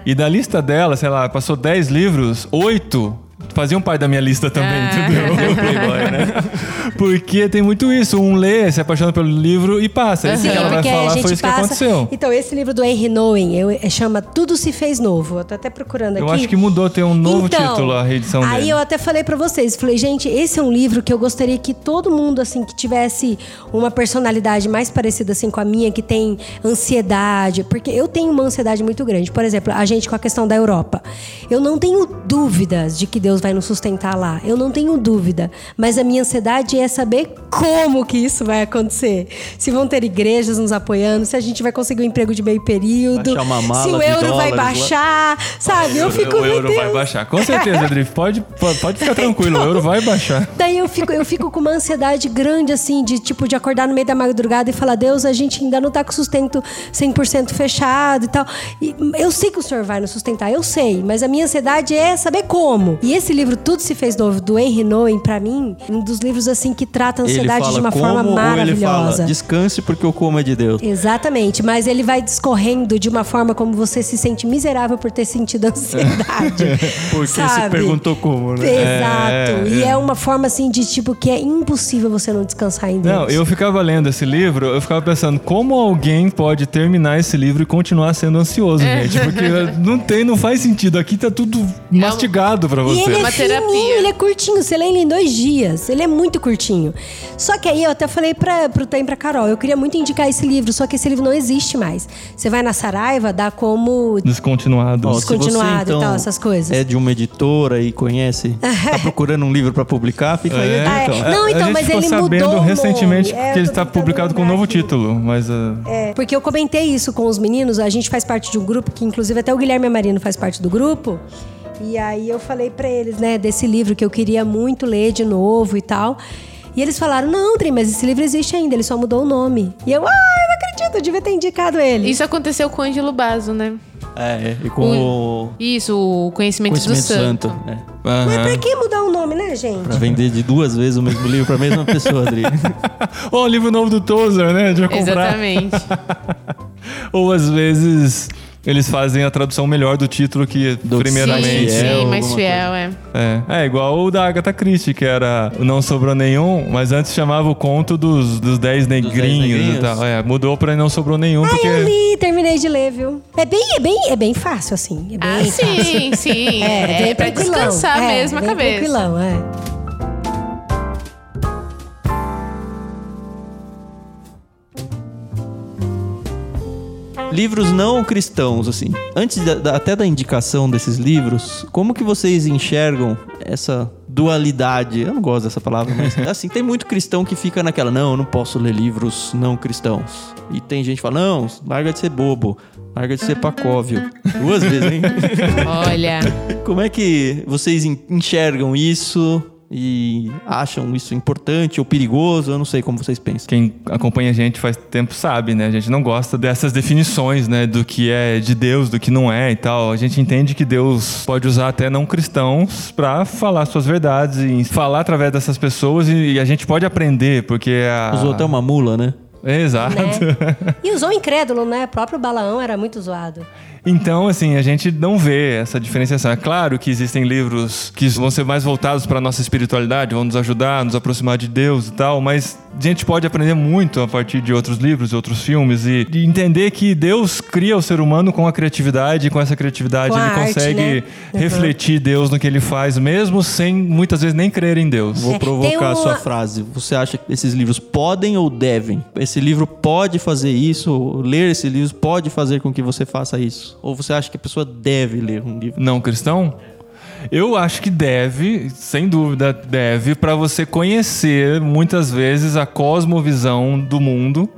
E da lista dela, sei lá, passou 10 livros, 8 faziam parte da minha lista também, Ah. entendeu? Playboy, né? Porque tem muito isso. Um lê, se apaixona pelo livro e passa. Isso Sim, que ela vai porque falar gente foi isso passa... que aconteceu. Então, esse livro do Henry Nowen eu, é, chama Tudo Se Fez Novo. Eu tô até procurando aqui. Eu acho que mudou, tem um novo Então, título a reedição Aí dele. eu até falei pra vocês, falei, gente, esse é um livro que eu gostaria que todo mundo, assim, que tivesse uma personalidade mais parecida, assim, com a minha, que tem ansiedade, porque eu tenho uma ansiedade muito grande. Por exemplo, a gente com a questão da Europa. Eu não tenho dúvidas de que Deus vai nos sustentar lá. Eu não tenho dúvida. Mas a minha ansiedade é saber como que isso vai acontecer. Se vão ter igrejas nos apoiando, se a gente vai conseguir um emprego de meio período, se o euro vai dólares lá. baixar, sabe? Eu fico, o euro Deus. vai baixar. Com certeza, Adri. Pode, pode, ficar tranquilo, o euro vai baixar. Daí eu fico, eu fico com uma ansiedade grande, assim, de tipo, de acordar no meio da madrugada e falar, Deus, a gente ainda não tá com o sustento 100% fechado e tal. E eu sei que o Senhor vai nos sustentar, eu sei, mas a minha ansiedade é saber como. E esse livro, Tudo Se Fez Novo, do Henry Nowen, pra mim, um dos livros, assim, que trata a Ele ansiedade de uma forma ele maravilhosa. fala descanse porque o como é de Deus. Exatamente, mas ele vai discorrendo de uma forma como você se sente miserável por ter sentido ansiedade. Porque você sabe? perguntou como, né? Exato. É, e é. é uma forma assim de tipo que é impossível você não descansar em Deus. Não, eu ficava lendo esse livro, eu ficava pensando como alguém pode terminar esse livro e continuar sendo ansioso, É. gente. Porque não tem, não faz sentido. Aqui tá tudo mastigado pra E você. Ele é Uma fininho, terapia. ele é curtinho. Você lê ele em dois dias. Ele é muito curtinho. Só que aí eu até falei pra, pro Tem e pra Carol, eu queria muito indicar esse livro, só que esse livro não existe mais. Você vai na Saraiva, dá como Descontinuado. Ó, se você, Descontinuado e tal, essas coisas. É de uma editora e conhece, tá procurando um livro pra publicar, fica aí. É, Ah, é. ó. Não, a então, gente mas ficou ele sabendo mudou recentemente. É, que ele está publicado com um novo aqui. título, mas ah, É, porque eu comentei isso com os meninos, a gente faz parte de um grupo que inclusive até o Guilherme Marino faz parte do grupo. E aí eu falei pra eles, né, desse livro que eu queria muito ler de novo e tal. E eles falaram: "Não, Tri, mas esse livro existe ainda, ele só mudou o nome". E eu: "Ah, eu não acredito, eu devia ter indicado ele". Isso aconteceu com o Ângelo Basso, né? É, e com o Isso, o Conhecimento, Conhecimento do Santo. Santo. é. Mas aham. pra que mudar o nome, né, gente? Pra vender de duas vezes o mesmo livro pra mesma pessoa, Adri. Ó, o livro novo do Tozer, né? De comprar. Exatamente. Ou às vezes eles fazem a tradução melhor do título que Do primeiramente. sim, sim, mais fiel, é. É. é, igual o da Agatha Christie, que era o Não Sobrou Nenhum, mas antes chamava o conto dos, dos Dez Negrinhos, Negrinhos. e tal. É, mudou pra Não Sobrou Nenhum, Ah, porque... eu li, terminei de ler, viu? É bem, é bem, é bem fácil assim, é bem Ah, fácil. sim, sim. É, bem pra tranquilão. descansar É, mesmo a bem cabeça. Tranquilão, é. Livros não cristãos, assim. Antes da- da- até da indicação desses livros, como que vocês enxergam essa dualidade? Eu não gosto dessa palavra, mas assim, tem muito cristão que fica naquela, não, eu não posso ler livros não cristãos. E tem gente que fala, não, larga de ser bobo, larga de ser pacóvio. Duas vezes, hein? Olha, Como é que vocês en- enxergam isso e acham isso importante ou perigoso? Eu não sei como vocês pensam. Quem acompanha a gente faz tempo sabe, né? A gente não gosta dessas definições, né? Do que é de Deus, do que não é e tal. A gente entende que Deus pode usar até não cristãos pra falar suas verdades e falar através dessas pessoas e, e a gente pode aprender, porque a... Usou até uma mula, né? Exato. Né? E usou incrédulo, né? O próprio Balaão era muito zoado. Então, assim, a gente não vê essa diferenciação. É claro que existem livros que vão ser mais voltados para a nossa espiritualidade, vão nos ajudar, nos aproximar de Deus e tal, mas a gente pode aprender muito a partir de outros livros, outros filmes e de entender que Deus cria o ser humano com a criatividade e com essa criatividade Com ele arte, consegue né? Uhum. refletir Deus no que ele faz, mesmo sem muitas vezes nem crer em Deus. Vou É, provocar tem a uma- sua frase. Você acha que esses livros podem ou devem? Esse livro pode fazer isso? Ler esse livro pode fazer com que você faça isso? Ou você acha que a pessoa deve ler um livro? não cristão? Eu acho que deve, sem dúvida, deve, para você conhecer muitas vezes a cosmovisão do mundo.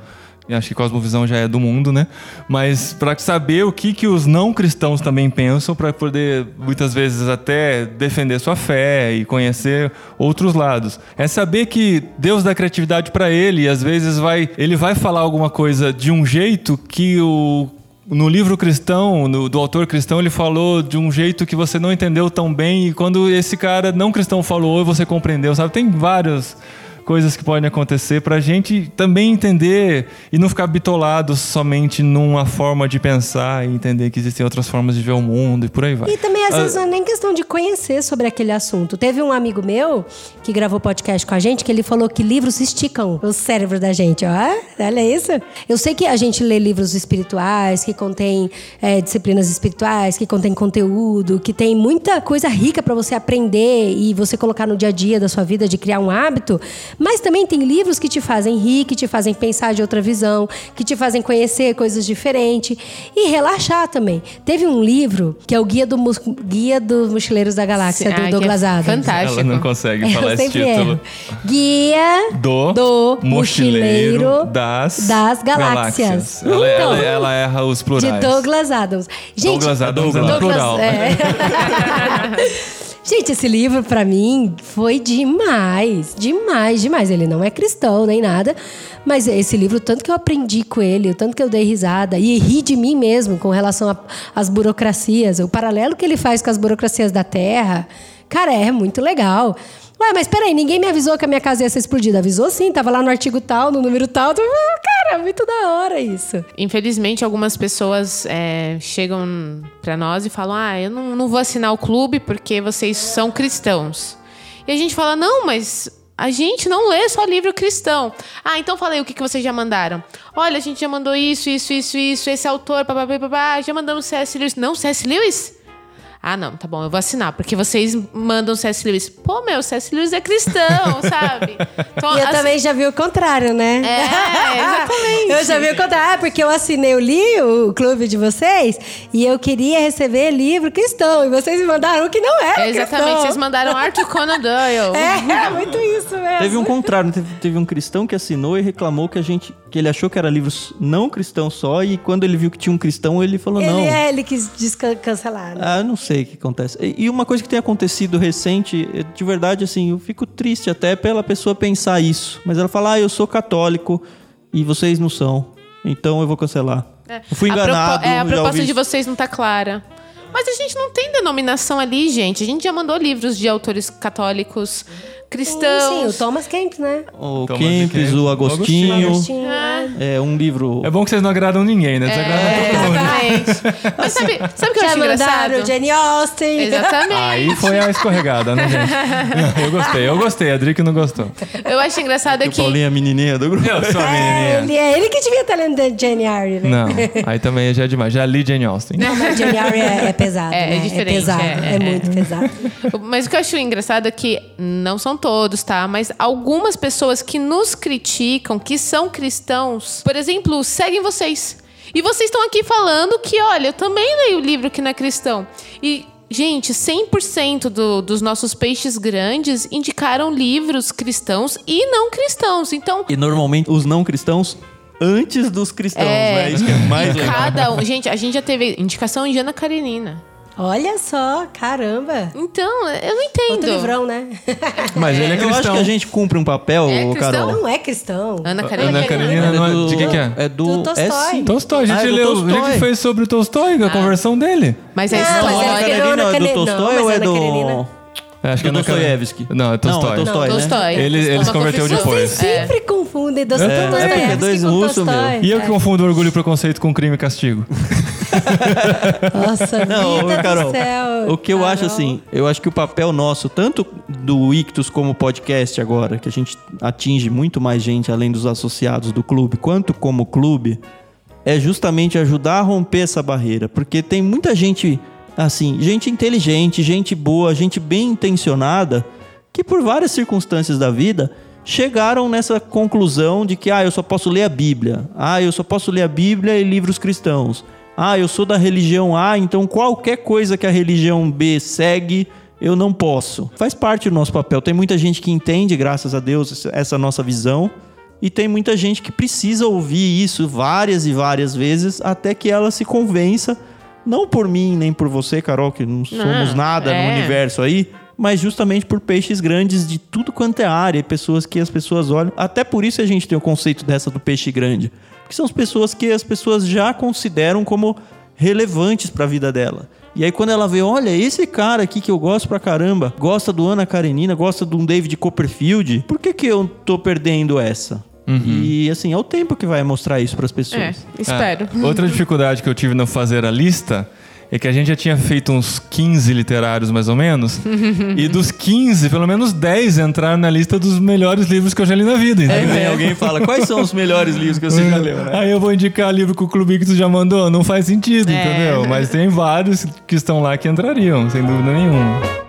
E acho que cosmovisão já é do mundo, né? Mas para saber o que, que os não cristãos também pensam, para poder muitas vezes até defender sua fé e conhecer outros lados. É saber que Deus dá criatividade para ele e às vezes vai, ele vai falar alguma coisa de um jeito que o no livro cristão, no- do autor cristão, ele falou de um jeito que você não entendeu tão bem e quando esse cara não cristão falou, você compreendeu, sabe? Tem várias coisas que podem acontecer pra gente também entender e não ficar bitolado somente numa forma de pensar e entender que existem outras formas de ver o mundo e por aí vai. E também, às Ah, vezes, não é nem questão de conhecer sobre aquele assunto. Teve um amigo meu que gravou podcast com a gente que ele falou que livros esticam o cérebro da gente. Ó, olha isso. Eu sei que a gente lê livros espirituais, que contém é, disciplinas espirituais, que contém conteúdo, que tem muita coisa rica para você aprender e você colocar no dia a dia da sua vida de criar um hábito. Mas também tem livros que te fazem rir, que te fazem pensar de outra visão, que te fazem conhecer coisas diferentes e relaxar também. Teve um livro que é o Guia, do Mus- Guia dos Mochileiros da Galáxia, Ah, do que é Douglas Adams. fantástico. Ela não consegue falar esse sempre título. erro. Guia Do, do Mochileiro Mochileiro das, das Galáxias. Ela, Então, ela- ela erra os plurais. de Douglas Adams. Gente, Douglas Adams é Douglas. no plural. é. Gente, esse livro pra mim foi demais, demais, demais. Ele não é cristão nem nada, mas esse livro, tanto que eu aprendi com ele, o tanto que eu dei risada e ri de mim mesmo com relação às burocracias, o paralelo que ele faz com as burocracias da Terra, cara, é muito legal. Ué, mas peraí, ninguém me avisou que a minha casa ia ser explodida. Avisou sim, tava lá no artigo tal, no número tal. Cara, muito da hora isso. Infelizmente, algumas pessoas é, chegam pra nós e falam: Ah, eu não, não vou assinar o clube porque vocês são cristãos. E a gente fala: Não, mas a gente não lê só livro cristão. Ah, então falei o que, que vocês já mandaram. Olha, a gente já mandou isso, isso, isso, isso, esse autor, papapá, papá, já mandamos C.S. Lewis. Não, C.S. Lewis? Ah, não, tá bom, eu vou assinar, porque vocês mandam C.S. Lewis. Pô, meu, C.S. Lewis é cristão, sabe? Então, E eu assim, também já vi o contrário, né? É, exatamente. eu já vi o contrário. Ah, porque eu assinei, eu li o clube de vocês e eu queria receber livro cristão. E vocês me mandaram o que não era É, exatamente, cristão. vocês mandaram Arthur Conan Doyle. É, muito isso mesmo. Teve um contrário, teve, teve um cristão que assinou e reclamou que a gente que ele achou que era livros não cristão só e quando ele viu que tinha um cristão ele falou Ele, não. é, ele quis cancelar. né? Ah, eu não sei o que acontece. E uma coisa que tem acontecido recente, é, de verdade, assim, eu fico triste até pela pessoa pensar isso. Mas ela fala, ah, eu sou católico e vocês não são. Então eu vou cancelar. Eu fui A enganado. é, a proposta de vocês não tá clara. Mas a gente não tem denominação ali, gente. A gente já mandou livros de autores católicos cristãos. Sim, o Thomas Kempis, né? O Thomas Kempis, o o Agostinho. Agostinho, É um livro. É bom que vocês não agradam ninguém, né? Desagradam É, todo mundo. exatamente. Mas sabe, sabe o que eu Já acho mandaram engraçado? Jane Austen. Exatamente. Aí foi a escorregada, né, gente? Eu gostei, eu gostei. A Drick não gostou. Eu acho engraçado O que. Paulinho é menininha do grupo. Eu sou a É, menininha. ele, é ele que devia estar lendo Jane Eyre, né? Não, aí também já é demais. Já li Jane Austen. Não, mas Jane Eyre é, é pesado, É, é né? diferente, pesado, é, é, é, muito pesado. Mas o que eu acho engraçado é que não são todos, tá? Mas algumas pessoas que nos criticam, que são cristãos, por exemplo, seguem vocês. E vocês estão aqui falando que, olha, eu também leio o livro que não é cristão. E, gente, 100% do, dos nossos peixes grandes indicaram livros cristãos e não cristãos. Então, E normalmente os não cristãos antes dos cristãos, É. né? Isso que é mais legal. cada um. Gente, a gente já teve indicação de Ana Karenina. Olha só, caramba. Então, eu não entendo. Outro livrão, né? Mas ele é Eu acho cristão. que a gente cumpre um papel, É cristão? Carol. Não é cristão. Ana Karenina. Ana Karenina não é- de quem que é? É do, Do Tolstói. é sim. Tolstói, a gente Ah, é do leu. A Tolstói. gente fez sobre o Tolstói, a conversão dele. Mas a Não, Não, mas Ana é história. Karenina é do Tolstói não, ou é Ana do... É, acho que Karenina- Dostoiévski. Não, é Tolstói. Não, é Tolstói, Não, né? Tolstói. Ele, ele se Uma converteu depois. Sempre confundem Dostoiévski É, é é dois com russos, meu. Tolstói. E eu que confundo orgulho e preconceito com crime e castigo. Nossa, Não, vida Carol, do céu. o que eu acho Carol. assim, eu acho que o papel nosso, tanto do Ictus como podcast agora, que a gente atinge muito mais gente além dos associados do clube, quanto como clube, é justamente ajudar a romper essa barreira. Porque tem muita gente, assim, gente inteligente, gente boa, gente bem intencionada, que por várias circunstâncias da vida chegaram nessa conclusão de que, ah, eu só posso ler a Bíblia. Ah, eu só posso ler a Bíblia e livros cristãos. Ah, eu sou da religião A, então qualquer coisa que a religião B segue, eu não posso. Faz parte do nosso papel. Tem muita gente que entende, graças a Deus, essa nossa visão. E tem muita gente que precisa ouvir isso várias e várias vezes até que ela se convença, não por mim nem por você, Carol, que não somos nada no é. universo aí, mas justamente por peixes grandes de tudo quanto é área, e pessoas que as pessoas olham. Até por isso a gente tem o conceito dessa do peixe grande, que são as pessoas que as pessoas já consideram como relevantes para a vida dela. E aí quando ela vê, olha, esse cara aqui que eu gosto pra caramba, gosta do Ana Karenina, gosta de um David Copperfield, por que que eu tô perdendo essa? E assim, é o tempo que vai mostrar isso pras É, pessoas. espero. Ah, outra dificuldade que eu tive no fazer a lista é que a gente já tinha feito uns 15 literários, mais ou menos. e dos 15, pelo menos 10 entraram na lista dos melhores livros que eu já li na vida. Aí entendeu? vem alguém fala, quais são os melhores livros que você já leu, né? Aí eu vou indicar livro que o Clube que tu já mandou. Não faz sentido, É. entendeu? Mas tem vários que estão lá que entrariam, sem dúvida nenhuma.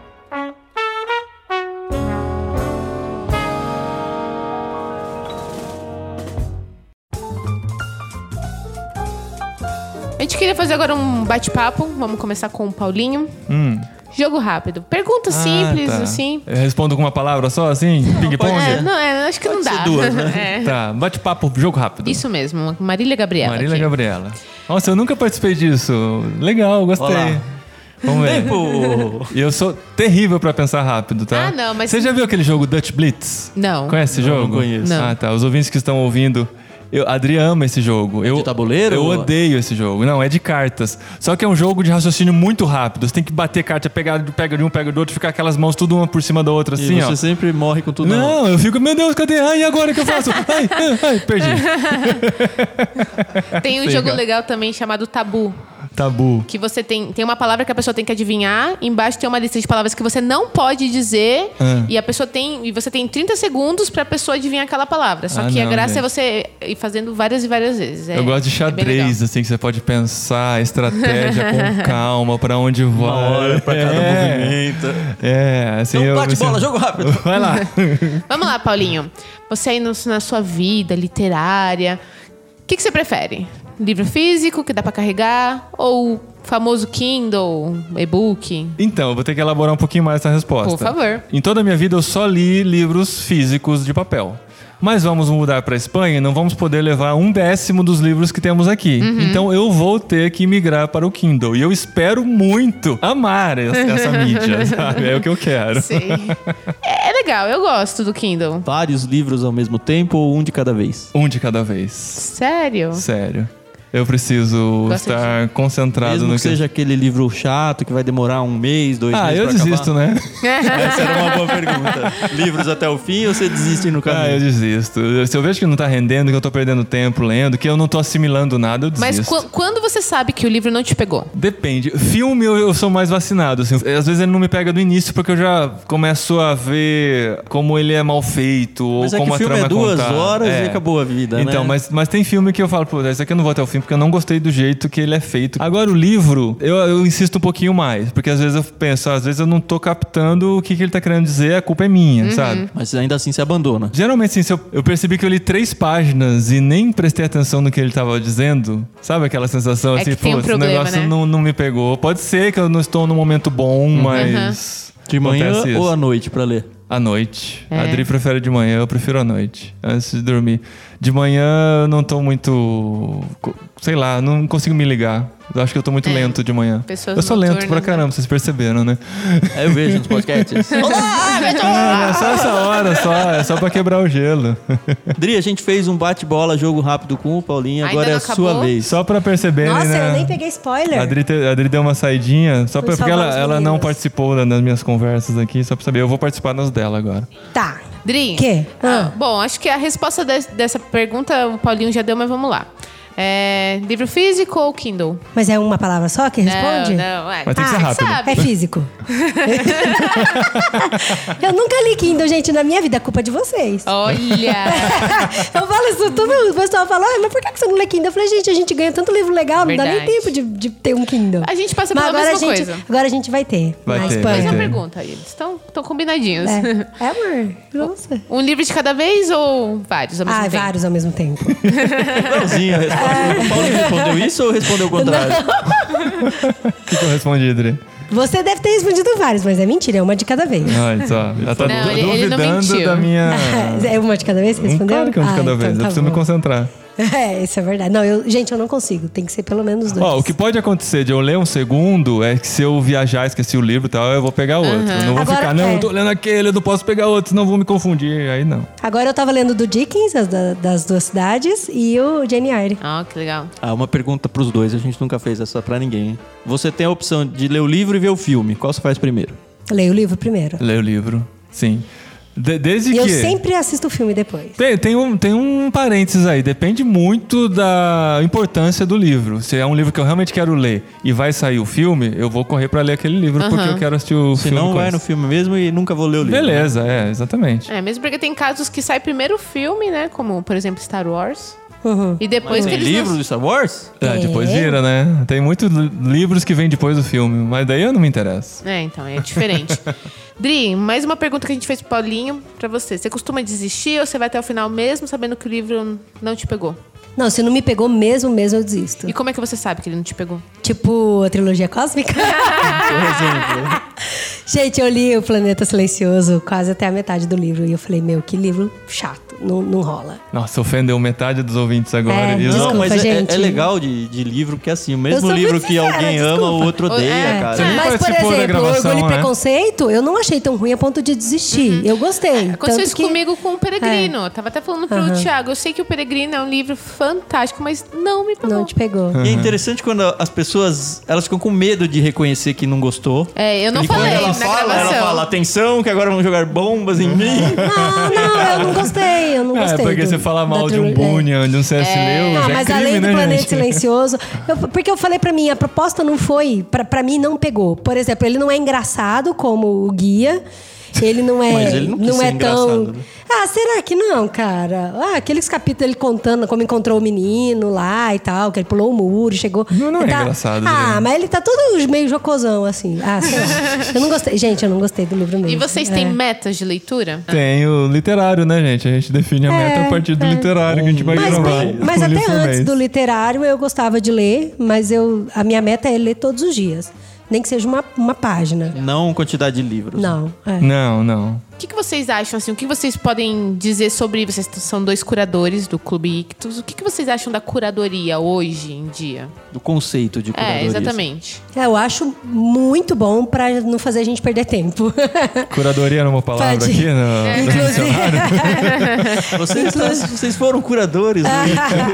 Gente queria fazer agora um bate-papo. Vamos começar com o Paulinho. Hum. Jogo rápido. Pergunta simples, Ah, tá. assim. Eu respondo com uma palavra só, assim? Ping-pong? É, não, é, acho que não ser dá. duas, né? É. Tá, bate-papo, jogo rápido. Isso mesmo, Marília Gabriela. Marília aqui. Gabriela. Nossa, eu nunca participei disso. Legal, gostei. Olá. Vamos ver. Tempo! E eu sou terrível pra pensar rápido, tá? Ah, não, mas- Você já viu aquele jogo Dutch Blitz? Não. Conhece esse Não, jogo? não conheço. Não. Ah, tá. Os ouvintes que estão ouvindo. Eu, a Adri ama esse jogo. Eu, de tabuleiro? Eu odeio esse jogo. Não, é de cartas. Só que é um jogo de raciocínio muito rápido. Você tem que bater carta, pegar, pega de um, pega do outro, ficar aquelas mãos tudo uma por cima da outra, E assim, você ó. sempre morre com tudo. Não, eu fico, meu Deus, cadê? Ai, agora o que eu faço? Ai, ai, ai, perdi. Tem um Sei, jogo cara. legal também chamado Tabu. Tabu. Que você tem, tem uma palavra que a pessoa tem que adivinhar, embaixo tem uma lista de palavras que você não pode dizer, Ah. e a pessoa tem. E você tem 30 segundos pra pessoa adivinhar aquela palavra. Só Ah, que a não, graça gente. é você ir fazendo várias e várias vezes. É- eu gosto de é xadrez, assim, que você pode pensar, estratégia com calma, pra onde vai. Uma hora pra cada É. movimento. É, assim. Então eu, bate assim- bola, jogo rápido. Vai lá. Vamos lá, Paulinho. Você aí no- na sua vida literária, o que, que você prefere? Livro físico que dá pra carregar ou famoso Kindle, e-book? Então, eu vou ter que elaborar um pouquinho mais essa resposta. Por favor. Em toda a minha vida, eu só li livros físicos de papel. Mas vamos mudar para Espanha e não vamos poder levar um décimo dos livros que temos aqui. Uhum. Então eu vou ter que migrar para o Kindle. E eu espero muito amar essa, essa mídia, sabe? É o que eu quero. Sim. é legal, eu gosto do Kindle. Vários livros ao mesmo tempo ou um de cada vez? Um de cada vez. Sério? Sério. Eu preciso estar concentrado Mesmo no que seja aquele livro chato que vai demorar um mês, dois Ah, meses eu pra desisto, acabar. né? Essa era uma boa pergunta. Livros até o fim ou você desiste no Ah, eu caminho? desisto. Se eu vejo que não tá rendendo, que eu tô perdendo tempo lendo, que eu não tô assimilando nada, eu Mas desisto. qu- quando você sabe que o livro não te pegou? Depende. Filme eu, eu sou mais vacinado. Assim. Às vezes ele não me pega do início porque eu já começo a ver como ele é mal feito Mas ou é que como o a filme trama é duas contada. horas É. e acabou a vida, Então, né? mas, mas tem filme que eu falo, pô, esse aqui eu não vou até o fim porque eu não gostei do jeito que ele é feito. Agora, o livro, eu, eu insisto um pouquinho mais, porque às vezes eu penso, às vezes eu não tô captando o que, que ele tá querendo dizer, a culpa é minha, Uhum. sabe? Mas ainda assim se abandona. Geralmente, assim, se eu, eu percebi que eu li três páginas e nem prestei atenção no que ele tava dizendo. Sabe aquela sensação É assim, que tem um putz, problema, o negócio né? não, não me pegou. Pode ser que eu não estou num momento bom, mas. De manhã isso. ou à noite pra ler? À noite. É. A Adri prefere de manhã, eu prefiro à noite, antes de dormir. De manhã eu não tô muito. Sei lá, não consigo me ligar. Eu acho que eu tô muito É. lento de manhã. Pessoas eu sou lento pra né? caramba, vocês perceberam, né? Aí eu vejo nos podcasts. Ah, é só essa hora, só. É só pra quebrar o gelo. Dri, a gente fez um bate-bola, jogo rápido com o Paulinho. Ainda Agora é a sua vez. Só pra perceberem, Nossa, né? eu nem peguei spoiler. A Adri, te- a Adri deu uma saidinha, só pra, porque ela, ela não participou da- das minhas conversas aqui, só pra saber. Eu vou participar das dela agora. Tá. Dri? Quê? Ah, Ah. bom, acho que a resposta des- dessa pergunta o Paulinho já deu, mas vamos lá. É, livro físico ou Kindle? Mas é uma palavra só que responde? Não, não. É, Mas tem que ser você rápido. sabe. É físico. eu nunca li Kindle, gente, na minha vida. É culpa de vocês. Olha! eu falo isso tudo, o pessoal fala, "Ai, mas por que você não lê Kindle? Eu falei, gente, a gente ganha tanto livro legal, não dá nem Verdade. tempo de, de ter um Kindle. A gente passa Mas pela agora mesma a gente, coisa. Agora a gente vai ter. Vai na ter, Espanha. Mas uma pergunta aí. Eles estão combinadinhos. É, é amor. Nossa. Um livro de cada vez ou vários ao mesmo Ah, tempo? vários ao mesmo tempo. Igualzinho a resposta. O Paulo respondeu isso ou respondeu o contrário? O que, que eu respondi, Adri? Você deve ter respondido vários, mas é mentira, é uma de cada vez. Olha só, já tá Não, du- ele- ele não duvidando mentiu. da minha... é uma de cada vez que respondeu? Claro que é um de Ah, cada então vez, eu tá preciso me bom. concentrar. É, isso é verdade. Não, eu, gente, eu não consigo. Tem que ser pelo menos dois. Ó, o que pode acontecer de eu ler um segundo é que se eu viajar, esqueci o livro e tal, eu vou pegar outro. Eu não vou Agora, ficar, não, é. eu tô lendo aquele, eu não posso pegar outro, senão vou me confundir. Aí não. Agora eu tava lendo do Dickens, as da- das duas cidades, e o Jane Eyre. Ah, que legal. Ah, uma pergunta pros dois, a gente nunca fez essa pra ninguém. Você tem a opção de ler o livro e ver o filme. Qual você faz primeiro? Leio o livro primeiro. Ler o livro, sim. De- desde E eu que... sempre assisto o filme depois. Tem, tem, um, tem um parênteses aí, depende muito da importância do livro. Se é um livro que eu realmente quero ler e vai sair o filme, eu vou correr pra ler aquele livro porque eu quero assistir o Se filme. não, com vai isso. no filme mesmo e nunca vou ler o livro. Beleza, é, exatamente. É, mesmo porque tem casos que sai primeiro o filme, né? Como, por exemplo, Star Wars. Uhum. E depois Mas que tem eles livro lançam- do Star Wars? É, depois É. vira, né? Tem muitos li- livros que vêm depois do filme, mas daí eu não me interesso. É, então, é diferente. Dri, mais uma pergunta que a gente fez pro Paulinho pra você. Você costuma desistir ou você vai até o final mesmo sabendo que o livro não te pegou? Não, se não me pegou mesmo, mesmo, eu desisto. E como é que você sabe que ele não te pegou? Tipo a trilogia cósmica. Por exemplo. Gente, eu li O Planeta Silencioso quase até a metade do livro. E eu falei, meu, que livro chato. Não, não rola. Nossa, ofendeu metade dos ouvintes agora. É, os- Não, Desculpa, mas é- é, gente. é legal de, de livro, porque assim, o mesmo livro que sincera, alguém ama, desculpa. o outro odeia, É. cara. Você nem Mas, por exemplo, gravação, Orgulho e né? Preconceito, eu não achei tão ruim a ponto de desistir. Eu gostei. Uhum. É, Aconteceu Tanto isso que- comigo com o Peregrino. Eu tava até falando pro Thiago. Eu sei que o Peregrino é um livro fantástico, mas não me pegou. Não te pegou. E é interessante quando as pessoas elas ficam com medo de reconhecer que não gostou. É, eu não e quando falei ela na fala, gravação. ela fala, atenção, que agora vão jogar bombas em mim. Não, não, eu não gostei. Eu não É, gostei. porque do- você fala da mal de um trilogia. É. Bunyan, de um C.S. Lewis, Não, é mas crime, além do né, Planeta gente? Silencioso, eu- porque eu falei pra mim, a proposta não foi, pra, pra mim não pegou. Por exemplo, ele não é engraçado como o guia. Ele não é, Mas ele não ser é tão. né? Ah, será que não, cara? Ah, aqueles capítulos ele contando como encontrou o menino lá e tal, que ele pulou o muro, e chegou. Não, não é tá- engraçado, Ah, Adriana. mas ele tá todo meio jocosão, assim. Ah, sei lá. Eu não gostei. Gente, eu não gostei do livro mesmo. E vocês têm É. metas de leitura? Tem o literário, né, gente? A gente define a meta a partir do literário que a gente vai Mas, gravar. bem, mas até antes mês. do literário eu gostava de ler, mas eu, a minha meta é ler todos os dias. Nem que seja uma, uma página. Não quantidade de livros. Não, é. Não, não. O que, que vocês acham, assim, o que vocês podem dizer sobre... Vocês são dois curadores do Clube Ictus. O que, que vocês acham da curadoria hoje em dia? Do conceito de curadoria. É, exatamente. É, Eu acho muito bom pra não fazer a gente perder tempo. Curadoria era uma palavra Pode. aqui no, no Inclusive, Vocês, vocês foram curadores, né?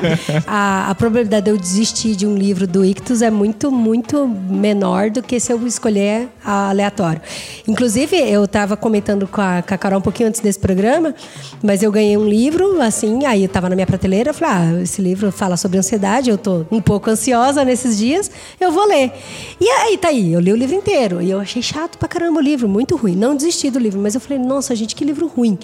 a, a probabilidade de eu desistir de um livro do Ictus é muito, muito menor do que se eu escolher a- aleatório. Inclusive, eu estava comentando com a, com a Carol um pouquinho antes desse programa, mas eu ganhei um livro, assim, aí eu tava na minha prateleira, falei, ah, esse livro fala sobre ansiedade, eu tô um pouco ansiosa nesses dias, eu vou ler. E aí, tá aí, eu li o livro inteiro, e eu achei chato pra caramba o livro, muito ruim. Não desisti do livro, mas eu falei, nossa, gente, que livro ruim.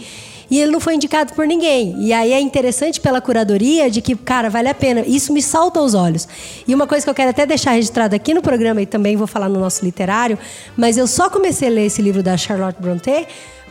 E ele não foi indicado por ninguém. E aí é interessante pela curadoria de que, cara, vale a pena. Isso me salta aos olhos. E uma coisa que eu quero até deixar registrada aqui no programa e também vou falar no nosso literário, mas eu só comecei a ler esse livro da Charlotte Brontë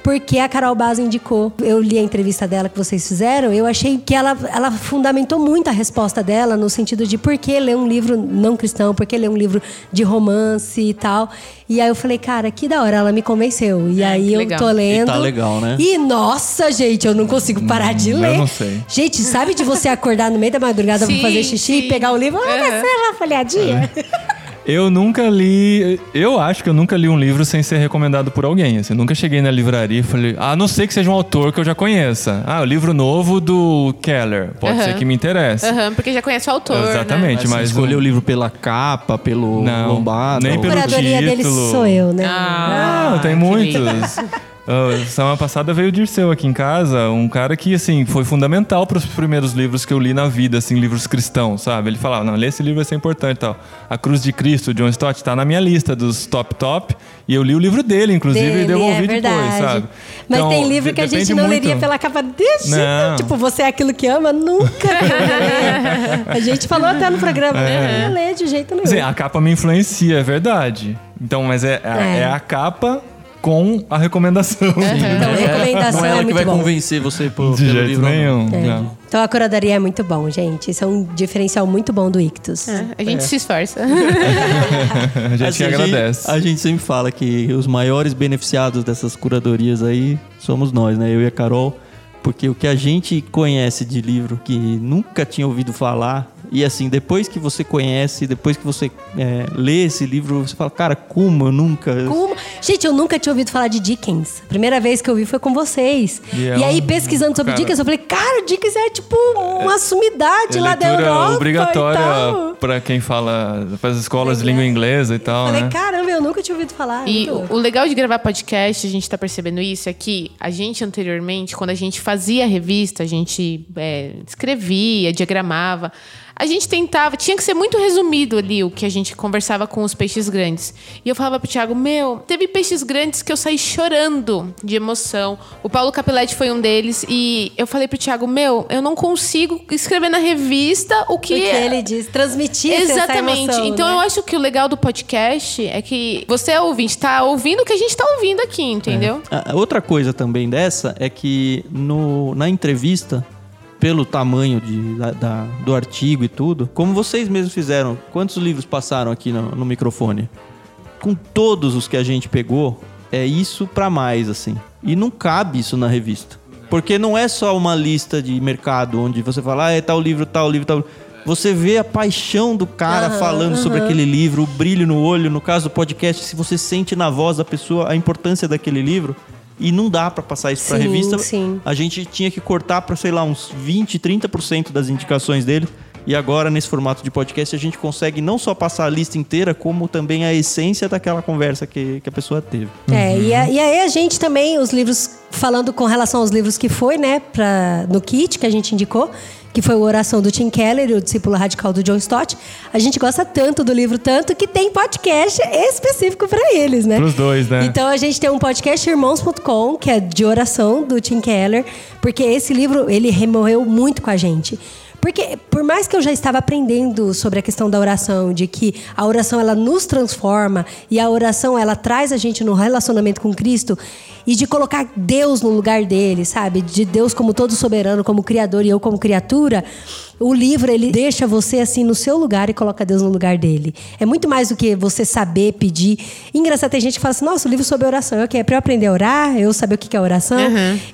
porque a Carol Baz indicou. Eu li a entrevista dela que vocês fizeram, eu achei que ela, ela fundamentou muito a resposta dela no sentido de por que ler um livro não cristão, por que ler um livro de romance e tal. E aí eu falei, cara, que da hora, ela me convenceu. E aí que eu legal. tô lendo. E tá legal, né? E nossa, gente, eu não consigo parar de eu ler. não sei. Gente, sabe de você acordar no meio da madrugada Sim, pra fazer xixi sim. e pegar o livro? Ah, Aham. vai ser uma folhadinha. Eu nunca li. Eu acho que eu nunca li um livro sem ser recomendado por alguém. Assim, eu nunca cheguei na livraria e falei, a não ser que seja um autor que eu já conheça. Ah, o livro novo do Keller. Pode ser que me interesse. Aham, porque já conhece o autor, Exatamente, Mas mas. escolher o livro pela capa, pelo Não, lombado. nem A pelo curadoria deles título. sou eu, né? Ah, Não, tem muitos. Uh, semana passada veio o Dirceu aqui em casa, um cara que, assim, foi fundamental para os primeiros livros que eu li na vida, assim, livros cristãos, sabe? Ele falava, não, ler esse livro vai ser importante e tal. A Cruz de Cristo, John Stott, tá na minha lista dos top top, e eu li o livro dele, inclusive, Dele, e devolvi é depois, sabe? Mas Então, tem livro que a gente não muito. leria pela capa desse. Não. Tipo, você é aquilo que ama, nunca. a gente falou até no programa, não ia ler de jeito nenhum. Assim, a capa me influencia, é verdade. Então, mas é, é, É. é a capa com a recomendação. Então, recomendação não é é ela que muito vai bom. convencer você por, De pelo jeito livro. não. nenhum. É. não. Então a curadoria é muito bom, gente. Isso é um diferencial muito bom do Ictus. É, a gente se esforça. A gente Assim, agradece. A gente sempre fala que os maiores beneficiados dessas curadorias aí somos nós, né? Eu e a Carol. Porque o que a gente conhece de livro que nunca tinha ouvido falar, e assim, depois que você conhece, depois que você é, lê esse livro, você fala, cara, como eu nunca. Como? Gente, eu nunca tinha ouvido falar de Dickens. A primeira vez que eu vi foi com vocês. E E, é aí, um- pesquisando sobre cara- Dickens, eu falei, cara, Dickens é tipo uma sumidade É lá da Europa. E obrigatória para quem fala, faz escolas de língua inglesa e tal, Falei, né? caramba, eu nunca tinha ouvido falar. E o, legal de gravar podcast, a gente tá percebendo isso, é que a gente anteriormente, quando a gente fazia revista, a gente é, escrevia, diagramava. A gente tentava, tinha que ser muito resumido ali o que a gente conversava com os peixes grandes. E eu falava pro Thiago, meu, teve peixes grandes que eu saí chorando de emoção. O Paulo Capelletti foi um deles. E eu falei pro Thiago, meu, eu não consigo escrever na revista o que, O que ele diz, transmitir essa Exatamente. emoção, então né? eu acho que o legal do podcast é que você é ouvinte, tá ouvindo o que a gente tá ouvindo aqui, entendeu? A- Outra coisa também dessa é que no, na entrevista, pelo tamanho de, da- da- do artigo e tudo, como vocês mesmos fizeram, quantos livros passaram aqui no, no microfone? Com todos os que a gente pegou, é isso pra mais, assim. E não cabe isso na revista. Porque não é só uma lista de mercado onde você fala, ah, é tal livro, tal livro, tal. Você vê a paixão do cara falando sobre aquele livro, o brilho no olho. No caso do podcast, se você sente na voz da pessoa a importância daquele livro. E não dá pra passar isso pra Sim, revista. sim. A gente tinha que cortar pra, sei lá, uns 20, 30% das indicações dele. E agora, nesse formato de podcast, a gente consegue não só passar a lista inteira, como também a essência daquela conversa que, que a pessoa teve. É, e, a- e aí a gente também, os livros, falando com relação aos livros que foi, né, pra, no kit que a gente indicou, que foi o Oração do Tim Keller o Discípulo Radical do John Stott, a gente gosta tanto do livro, tanto que tem podcast específico pra eles, né? Pros dois, né? Então a gente tem um podcast irmãos.com, que é de oração do Tim Keller, porque esse livro, ele remoeu muito com a gente. Porque por mais que eu já estava aprendendo sobre a questão da oração, de que a oração ela nos transforma e a oração ela traz a gente no relacionamento com Cristo e de colocar Deus no lugar dele, sabe? De Deus como todo soberano, como criador e eu como criatura, o livro ele deixa você assim no seu lugar e coloca Deus no lugar dele. É muito mais do que você saber pedir. Engraçado, tem gente que fala assim: nossa, o livro sobre oração. Eu quero pra eu aprender a orar, eu saber o que que é oração.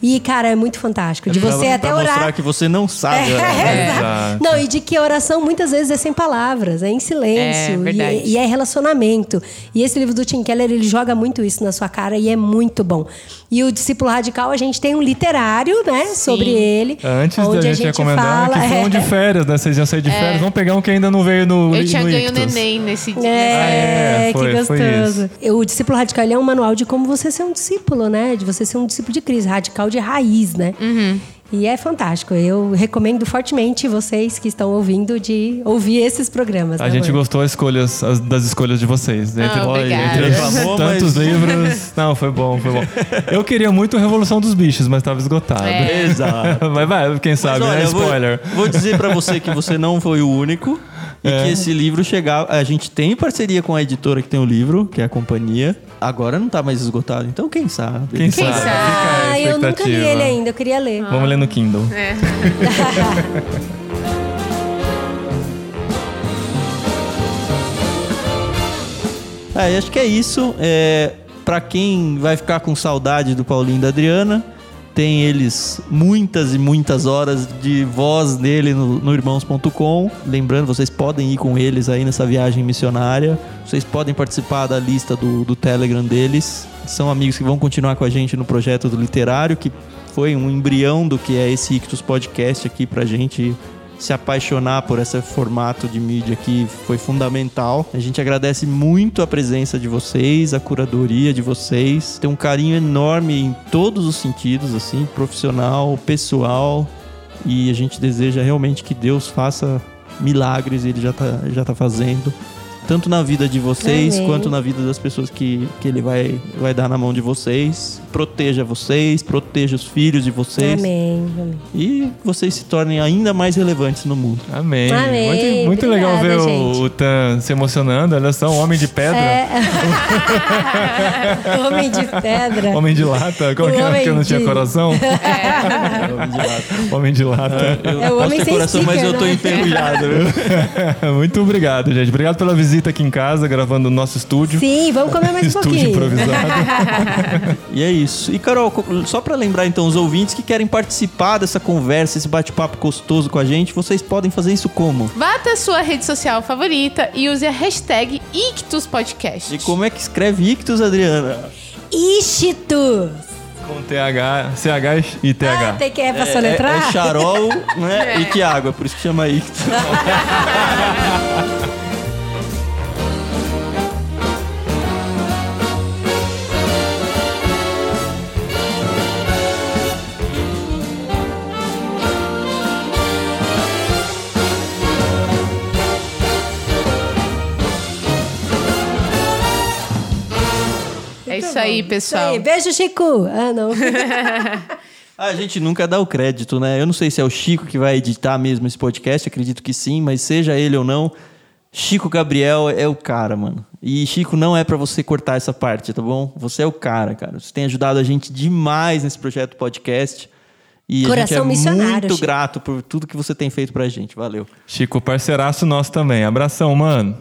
E, cara, é muito fantástico. De você pra, até pra orar. mostrar que você não sabe. É, orar. Exato. Não, e de que oração muitas vezes é sem palavras, é em É, silêncio. verdade. e, e é relacionamento. E esse livro do Tim Keller, ele joga muito isso na sua cara e é muito bom. E o Discípulo Radical, a gente tem um literário, né, sobre ele. Antes da onde a gente, recomendar, que foi um de é, férias, né? Vocês iam sair de férias. Vamos pegar um que ainda não veio no Eu tinha no ganho Ictus. neném nesse dia. É, É, foi- que foi gostoso. O discípulo radical é um manual de como você ser um discípulo, né? De você ser um discípulo de Cristo, radical de raiz, né? Uhum. E é fantástico. Eu recomendo fortemente vocês que estão ouvindo de ouvir esses programas. A né, gente amor? gostou as escolhas, as- das escolhas de vocês. Entre, Ah, obrigada. entre Reclamou, tantos mas- livros. Não, foi bom, foi bom. Eu queria muito Revolução dos Bichos, mas estava esgotado. É. Exato. Mas vai, quem sabe, Mas olha, né? eu vou- Spoiler. Vou, dizer pra você que você não foi o único. E É. que esse livro chegava. A gente tem parceria com a editora que tem o livro, que é a companhia. Agora não tá mais esgotado. Então, quem sabe? Quem, sabe? sabe? A Ah, eu nunca li ele ainda, eu queria ler. Vamos ler no Kindle. É. É, acho que é isso. É, para quem vai ficar com saudade do Paulinho e da Adriana, tem eles muitas e muitas horas de voz dele no, no irmãos.com. Lembrando, vocês podem ir com eles aí nessa viagem missionária. Vocês podem participar da lista do, do Telegram deles. São amigos que vão continuar com a gente no projeto do literário, que foi um embrião do que é esse Ictus Podcast aqui pra gente se apaixonar por esse formato de mídia aqui foi fundamental. A gente agradece muito a presença de vocês, a curadoria de vocês. Tem um carinho enorme em todos os sentidos, assim, profissional, pessoal. E a gente deseja realmente que Deus faça milagres, ele já tá, já tá fazendo tanto na vida de vocês Amém. quanto na vida das pessoas que, que ele vai, vai dar na mão de vocês. Proteja vocês, proteja os filhos de vocês Amém. amém. e vocês se tornem ainda mais relevantes no mundo. Amém. Amém. Muito, muito legal ver Obrigada, o, gente. o Tan se emocionando. Olha só, um homem de pedra. É. Homem de pedra. Homem de lata. Como O que era homem que eu não tinha de- coração? homem de lata. Eu É o posso homem ter sem coração, mas sticker, eu tô né? enferrujado. Muito obrigado, gente. Obrigado pela visita aqui em casa, gravando no nosso estúdio. Sim, vamos comer mais um Estúdio pouquinho. improvisado. E é isso. E Carol, só pra lembrar então os ouvintes que querem participar dessa conversa, esse bate-papo gostoso com a gente, vocês podem fazer isso como? Vá até a sua rede social favorita e use a hashtag IctusPodcast. E como é que escreve Ictus, Adriana? Ichitus. Com TH, CH e TH. Ah, tem que é pra É, soletrar? é Charol né? e Tiago, é por isso que chama Ictus. É isso aí, Isso pessoal. aí. Beijo, Chico. Ah, não. A gente nunca dá o crédito, né? Eu não sei se é o Chico que vai editar mesmo esse podcast, acredito que sim, mas seja ele ou não, Chico Gabriel é o cara, mano. E Chico não é pra você cortar essa parte, tá bom? Você é o cara, cara. Você tem ajudado a gente demais nesse projeto podcast. E Coração a gente é missionário, muito Chico. grato por tudo que você tem feito pra gente. Valeu. Chico, parceiraço nosso também. Abração, mano.